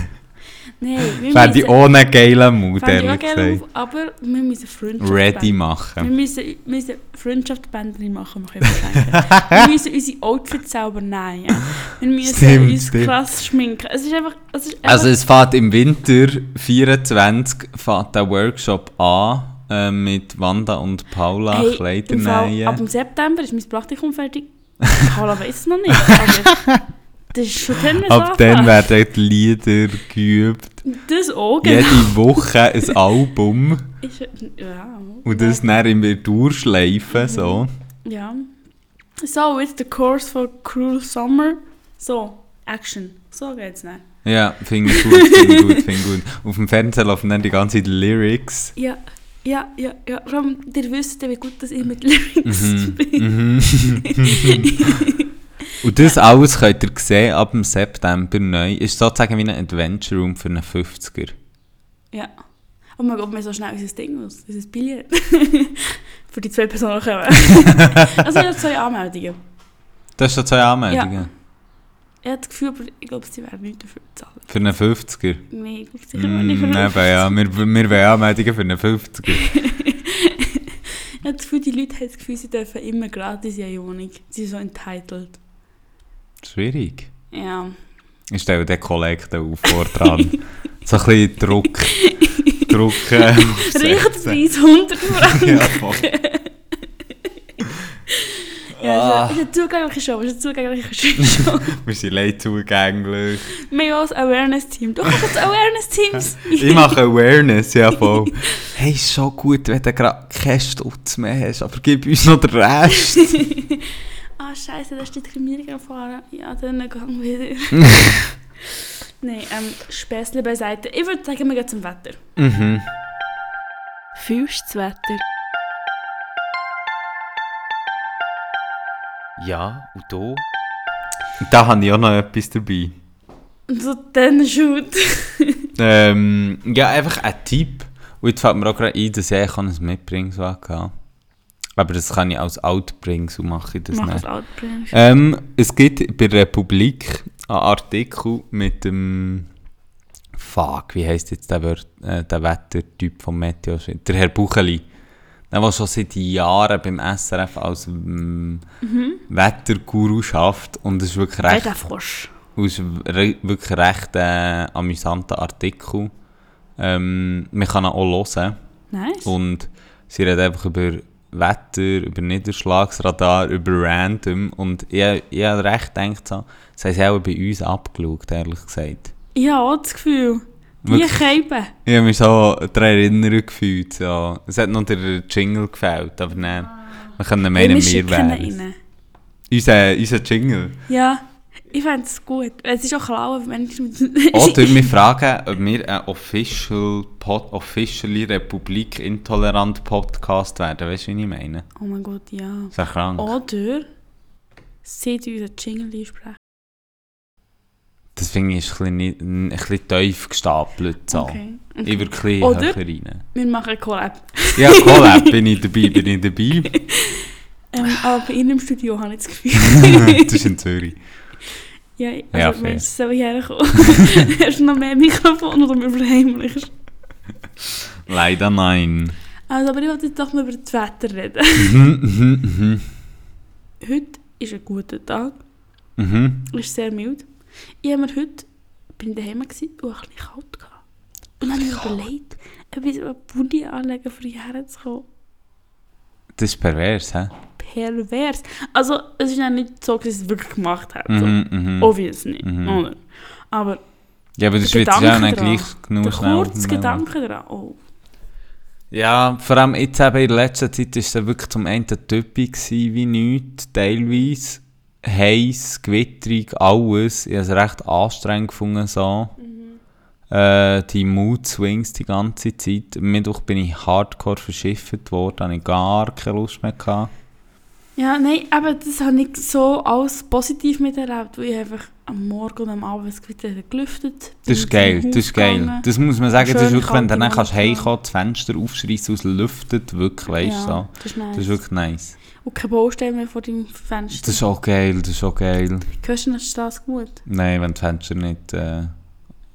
[SPEAKER 1] Nein, wir
[SPEAKER 2] Fände ich ohne geilen Mut, ehrlich gesagt.
[SPEAKER 1] auf, aber wir müssen Freundschaft
[SPEAKER 2] Ready
[SPEAKER 1] Wir
[SPEAKER 2] machen.
[SPEAKER 1] müssen, müssen Freundschaftsbändchen machen, wir wir müssen unsere Outfits selber nähen. Wir müssen
[SPEAKER 2] Stimmt,
[SPEAKER 1] uns
[SPEAKER 2] stimmt.
[SPEAKER 1] krass schminken. Es ist einfach... Es ist einfach
[SPEAKER 2] Also es fährt im Winter 24 fährt der Workshop an äh, mit Wanda und Paula
[SPEAKER 1] Hey,
[SPEAKER 2] Kleider nähen.
[SPEAKER 1] ab dem September ist mein Praktikum fertig. Paula weiß es noch nicht, aber das ist schon dann
[SPEAKER 2] Ab dann werden die Lieder geübt.
[SPEAKER 1] Das auch, genau.
[SPEAKER 2] Jede Woche ein Album.
[SPEAKER 1] Ist, ja.
[SPEAKER 2] Und das dann immer durchschleifen. So.
[SPEAKER 1] Ja. So, it's the course for Cruel Summer. So, Action. So geht's nicht.
[SPEAKER 2] Ja, finde ich gut, finde ich gut, finde gut. Auf dem Fernseher laufen dann die ganze Zeit Lyrics.
[SPEAKER 1] Ja, ja, ja, ja. Vor allem, ihr wisst ja, wie gut dass ich mit Lyrics
[SPEAKER 2] Mhm,
[SPEAKER 1] bin.
[SPEAKER 2] mhm. Und das alles könnt ihr sehen ab dem September neu. Ist sozusagen wie ein Adventure Room für einen 50er.
[SPEAKER 1] Ja. Oh mein Gott, mir so schnell unser Ding aus. Unser Billett. Für die zwei Personen kommen. also ich habe zwei Anmeldungen.
[SPEAKER 2] Das ist schon zwei Anmeldungen.
[SPEAKER 1] Ich habe das Gefühl, aber ich glaube, sie werden nicht dafür zahlen.
[SPEAKER 2] Für einen 50er.
[SPEAKER 1] Nein, ich glaube sicher
[SPEAKER 2] Mm,
[SPEAKER 1] nicht für
[SPEAKER 2] eben, ja. Wir, wir wollen Anmeldungen für einen 50er.
[SPEAKER 1] Ich habe das Gefühl, die Leute haben das Gefühl, sie dürfen immer gratis in eine Wohnung. Sie sind so entitled.
[SPEAKER 2] Schwierig.
[SPEAKER 1] Ja.
[SPEAKER 2] Ich stelle den Kollegen da auf vor dran. so ein bisschen Druck. Druck. Äh, aufsetzen.
[SPEAKER 1] Richtpreis 100 Franken.
[SPEAKER 2] Ja, voll.
[SPEAKER 1] Ja,
[SPEAKER 2] Ah.
[SPEAKER 1] es ist eine zugängliche Show. Es ist eine zugängliche Show.
[SPEAKER 2] Wir sind leid zugänglich.
[SPEAKER 1] Wir haben auch ein Awareness-Team. Du ein Awareness-Teams.
[SPEAKER 2] Ich mache Awareness, ja voll. Hey, ist schon gut, wenn du gerade keinen Stutz mehr hast, aber gib uns noch den Rest.
[SPEAKER 1] Ah, scheiße, da ist die Trainierung erfahren. Ja, dann gang wieder. Nein, ähm, Späßle beiseite. Ich würde sagen, wir gehen zum Wetter.
[SPEAKER 2] mhm.
[SPEAKER 1] Fühlst das Wetter?
[SPEAKER 2] Ja, und du? Da habe ich auch noch etwas dabei.
[SPEAKER 1] So, dann shoot.
[SPEAKER 2] Ähm, ja, einfach ein Tipp. Und jetzt fällt mir auch gerade ein, dass ich ein Mitbringswag hatte. Aber das kann ich als Outbrings und mache ich das
[SPEAKER 1] Mach
[SPEAKER 2] nicht.
[SPEAKER 1] es Outbring.
[SPEAKER 2] Ähm, es gibt bei der Republik einen Artikel mit dem. Fuck, wie heisst jetzt der, äh, der Wettertyp vom Meteo? Der Herr Bucheli. Der, schon seit Jahren beim SRF als mm, Wetterguru schafft. Und es ist wirklich recht,
[SPEAKER 1] Wetterfrosch.
[SPEAKER 2] es ist wirklich recht äh, amüsanter Artikel. Ähm, man kann ihn auch hören.
[SPEAKER 1] Nice.
[SPEAKER 2] Und sie reden einfach über Wetter, über Niederschlagsradar, über Random. Und ich, ich habe recht gedacht, so, das haben sie auch bei uns abgeschaut, ehrlich gesagt.
[SPEAKER 1] Habe auch das Gefühl.
[SPEAKER 2] Wirklich?
[SPEAKER 1] Keiben.
[SPEAKER 2] Ich habe mich so daran erinnert gefühlt. So. Es hat noch der Jingle gefällt, aber nein. Wir können meinen, wir wären
[SPEAKER 1] rein.
[SPEAKER 2] Unser, unser Jingle.
[SPEAKER 1] Ja, ich fände es gut. Es ist auch klar, wenn ich mit...
[SPEAKER 2] Oder wir fragen, ob wir ein Official, Pod, Officially Republik Intolerant Podcast werden. Weißt du, wie ich meine?
[SPEAKER 1] Oh mein Gott, ja.
[SPEAKER 2] Ja krank.
[SPEAKER 1] Oder seht ihr unseren Jingle einsprechen.
[SPEAKER 2] Das finde ich ist ein bisschen, ein bisschen tief gestapelt. So.
[SPEAKER 1] Okay.
[SPEAKER 2] Ich würde ein
[SPEAKER 1] Oder?
[SPEAKER 2] höher rein.
[SPEAKER 1] Wir machen Collab.
[SPEAKER 2] Ja, Collab, bin ich dabei, bin ich dabei.
[SPEAKER 1] Ähm, aber bei Ihnen im Studio habe ich das Gefühl.
[SPEAKER 2] das ist in Zürich.
[SPEAKER 1] ja,
[SPEAKER 2] Ja,
[SPEAKER 1] also. Mensch, soll ich herkommen? Hast du noch mehr Mikrofon oder wir verheimlichen?
[SPEAKER 2] Leider nein.
[SPEAKER 1] Also, aber ich wollte jetzt doch mal über das Wetter reden.
[SPEAKER 2] Mhm, mhm, mhm.
[SPEAKER 1] Heute ist ein guter Tag.
[SPEAKER 2] Mhm.
[SPEAKER 1] Ist sehr mild. Ich habe mir heute, bin daheim gewesen, und ein bisschen kalt gehabt. Und dann habe ich mir überlegt, ob ich so einen Pulli anlegen für hierher zu kommen.
[SPEAKER 2] Das ist pervers, hä?
[SPEAKER 1] Pervers. Also, es ist ja nicht so, dass ich es wirklich gemacht habe. So.
[SPEAKER 2] Mhm, mhm.
[SPEAKER 1] Obvious nicht.
[SPEAKER 2] Mhm.
[SPEAKER 1] Oder? Aber
[SPEAKER 2] Ja, aber das
[SPEAKER 1] der
[SPEAKER 2] wird ja
[SPEAKER 1] dran.
[SPEAKER 2] gleich genug
[SPEAKER 1] der
[SPEAKER 2] schnell
[SPEAKER 1] kurze
[SPEAKER 2] aufnehmen.
[SPEAKER 1] Gedanke daran. Oh.
[SPEAKER 2] Ja, vor allem jetzt eben in letzter Zeit war es dann wirklich zum einen typisch gewesen, wie nichts, teilweise. Heiß, gewitterig, alles. Ich habe es recht anstrengend gefunden, so. Äh, die Mood Swings die ganze Zeit. Am Mittwoch bin ich hardcore verschifft worden, habe ich gar keine Lust mehr gehabt.
[SPEAKER 1] Ja, nein, aber das habe ich so als positiv miterlebt, weil ich einfach am Morgen und am Abend es wieder gelüftet
[SPEAKER 2] Das ist geil, das ist geil. Das muss man sagen, das ist wirklich, wenn du dann kannst heimkommen, das Fenster aufschreissen es lüftet, wirklich, weißt
[SPEAKER 1] ja,
[SPEAKER 2] so.
[SPEAKER 1] das ist nice.
[SPEAKER 2] Das ist wirklich nice.
[SPEAKER 1] Und keine Baustelle mehr vor deinem Fenster.
[SPEAKER 2] Das ist auch geil, das ist auch geil.
[SPEAKER 1] Hörst du der Straße gut?
[SPEAKER 2] Nein, wenn das Fenster nicht äh,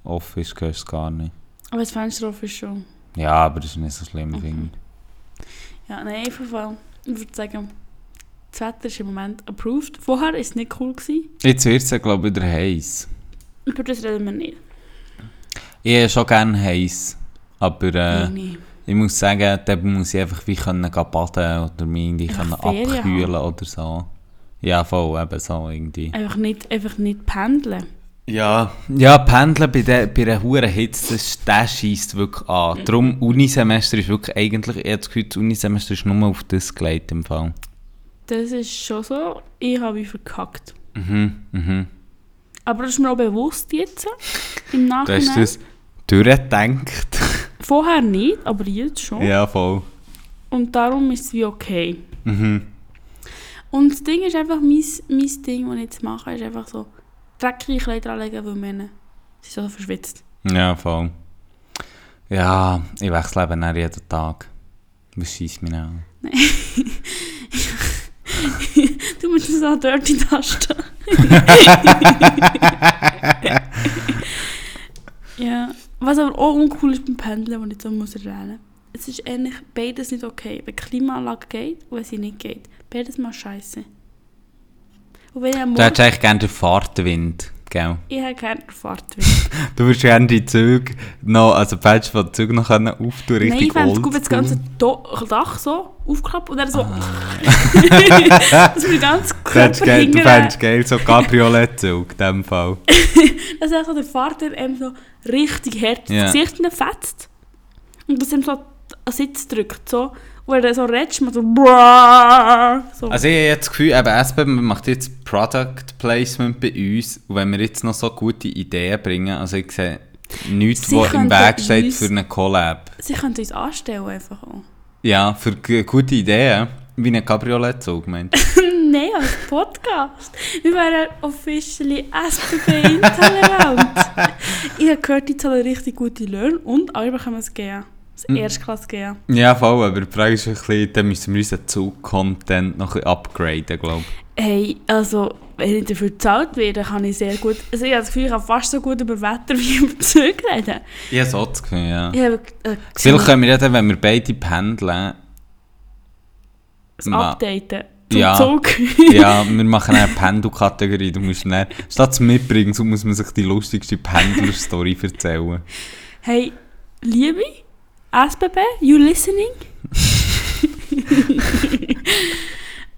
[SPEAKER 2] offen ist, gehörst du es gar nicht.
[SPEAKER 1] Aber das Fenster offen ist schon.
[SPEAKER 2] Ja, aber das ist nicht so schlimm,
[SPEAKER 1] Mhm.
[SPEAKER 2] finde
[SPEAKER 1] Ja, nein, auf jeden Fall. Ich würde sagen, das Wetter ist im Moment approved. Vorher war es nicht cool. Gewesen.
[SPEAKER 2] Jetzt wird es ja, glaube ich, wieder heiß.
[SPEAKER 1] Über das reden wir nicht.
[SPEAKER 2] Ich habe schon gerne heiß. Aber äh,
[SPEAKER 1] Nein, nein.
[SPEAKER 2] Ich muss sagen, da muss ich einfach wie können gehen baden oder mich irgendwie können abkühlen oder so. Ja, voll, eben so irgendwie.
[SPEAKER 1] Einfach nicht, einfach nicht pendeln.
[SPEAKER 2] Ja, ja Pendeln bei der, bei einer hohen Hitze, das, das schießt wirklich an. Darum, Unisemester ist wirklich eigentlich, ich habe das Gefühl, das Unisemester ist nur auf das gelegt im Fall.
[SPEAKER 1] Das ist schon so. Ich habe mich verkackt.
[SPEAKER 2] Mhm, mhm.
[SPEAKER 1] Aber das ist mir auch bewusst jetzt, im
[SPEAKER 2] Du hast
[SPEAKER 1] Nachhinein.
[SPEAKER 2] das durchgedacht.
[SPEAKER 1] Vorher nicht, aber jetzt schon.
[SPEAKER 2] ja, voll.
[SPEAKER 1] Und darum ist es wie okay.
[SPEAKER 2] Mhm.
[SPEAKER 1] Und das Ding ist einfach, mein, mein Ding, das ich jetzt mache, ist einfach so dreckige Kleider anlegen, weil sie sind so verschwitzt.
[SPEAKER 2] Ja, voll. Ja, ich wechsle eben dann jeden Tag. Was schießt mich an?
[SPEAKER 1] Du musst so dirty Tasten. ja. Was aber auch uncool ist beim Pendeln, wenn ich so muss rennen. Es ist eigentlich beides nicht okay. Wenn die Klimaanlage geht und wenn sie nicht geht. Beides mal scheiße. Und wenn ich am
[SPEAKER 2] Du hättest
[SPEAKER 1] Morgen...
[SPEAKER 2] eigentlich gerne den Fahrtwind, gell?
[SPEAKER 1] Ich habe keine Fahrtwind.
[SPEAKER 2] Du würdest gerne die Züge noch, also die Fenster von den Zügen noch können auftun, richtig
[SPEAKER 1] Nein, ich fände es gut, wenn das ganze Dach so aufklappt und dann so...
[SPEAKER 2] Ah.
[SPEAKER 1] dass mir ganz Körper
[SPEAKER 2] geil, du fändest geil so Cabriolet-Zug, in dem Fall.
[SPEAKER 1] Dass einfach der Vater ihm so richtig hart
[SPEAKER 2] Ja.
[SPEAKER 1] das Gesicht fetzt. Und dass ihm so an Sitz drückt. So. Und wenn er so redet, macht so... So.
[SPEAKER 2] Also ich habe jetzt das Gefühl, eben SB macht jetzt Product Placement bei uns und wenn wir jetzt noch so gute Ideen bringen, also ich sehe nichts, was im Weg steht
[SPEAKER 1] uns-
[SPEAKER 2] für eine Collab.
[SPEAKER 1] Sie können uns anstellen einfach auch.
[SPEAKER 2] Ja, für gute Ideen, wie ein Cabriolet-Zug, meinst
[SPEAKER 1] Nein, als Podcast. Wir wären officially SBB intolerant. ich habe gehört, die zahlen richtig gute Löhne und alle bekommen es gehen. Das
[SPEAKER 2] Hm.
[SPEAKER 1] Erstklasse gehen.
[SPEAKER 2] Ja, voll, aber die Frage ist ein bisschen, dann müssen wir unseren Zug-Content noch ein bisschen upgraden, glaube ich.
[SPEAKER 1] Hey, also, wenn ich dafür bezahlt werde, kann ich sehr gut... Also ich habe das Gefühl, ich kann fast so gut über Wetter wie über Züge reden.
[SPEAKER 2] Ich habe so das Gefühl, ja.
[SPEAKER 1] Ich habe äh,
[SPEAKER 2] Vielleicht können wir ja dann, wenn wir beide pendeln,
[SPEAKER 1] das
[SPEAKER 2] Ma-
[SPEAKER 1] Updaten zum
[SPEAKER 2] Ja.
[SPEAKER 1] Zug.
[SPEAKER 2] ja, wir machen eine Pendelkategorie. Du musst dann, statt zu mitbringen, so muss man sich die lustigste Pendler-Story erzählen.
[SPEAKER 1] hey, Liebe, SBB, you listening?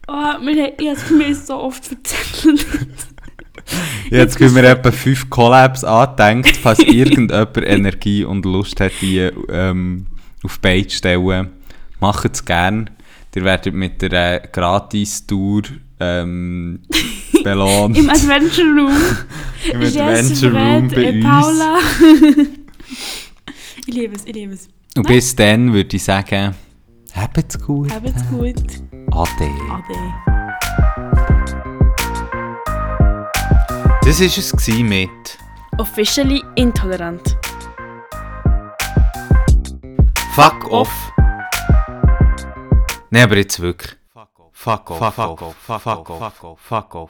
[SPEAKER 1] oh, wir, haben- ich habe es mir so oft erzählt.
[SPEAKER 2] Jetzt können wir etwa fünf Collabs angedenkt, falls irgendjemand Energie und Lust hat, die ähm, auf die Beine zu stellen. Macht es gerne. Ihr werdet mit der äh, Gratis-Tour ähm, belohnt.
[SPEAKER 1] Im Adventure Room.
[SPEAKER 2] Im Adventure Room bei
[SPEAKER 1] äh,
[SPEAKER 2] uns.
[SPEAKER 1] Paula. ich liebe es, ich liebe es.
[SPEAKER 2] Und bis dann würde ich sagen, habt's gut.
[SPEAKER 1] Habt's gut.
[SPEAKER 2] Ade.
[SPEAKER 1] Ade.
[SPEAKER 2] Das war es mit
[SPEAKER 1] Officially intolerant.
[SPEAKER 2] Fuck off. Nein, aber jetzt wirklich. Fuck off. Fuck off. Fuck off. Fuck off. Fuck off. Fuck off.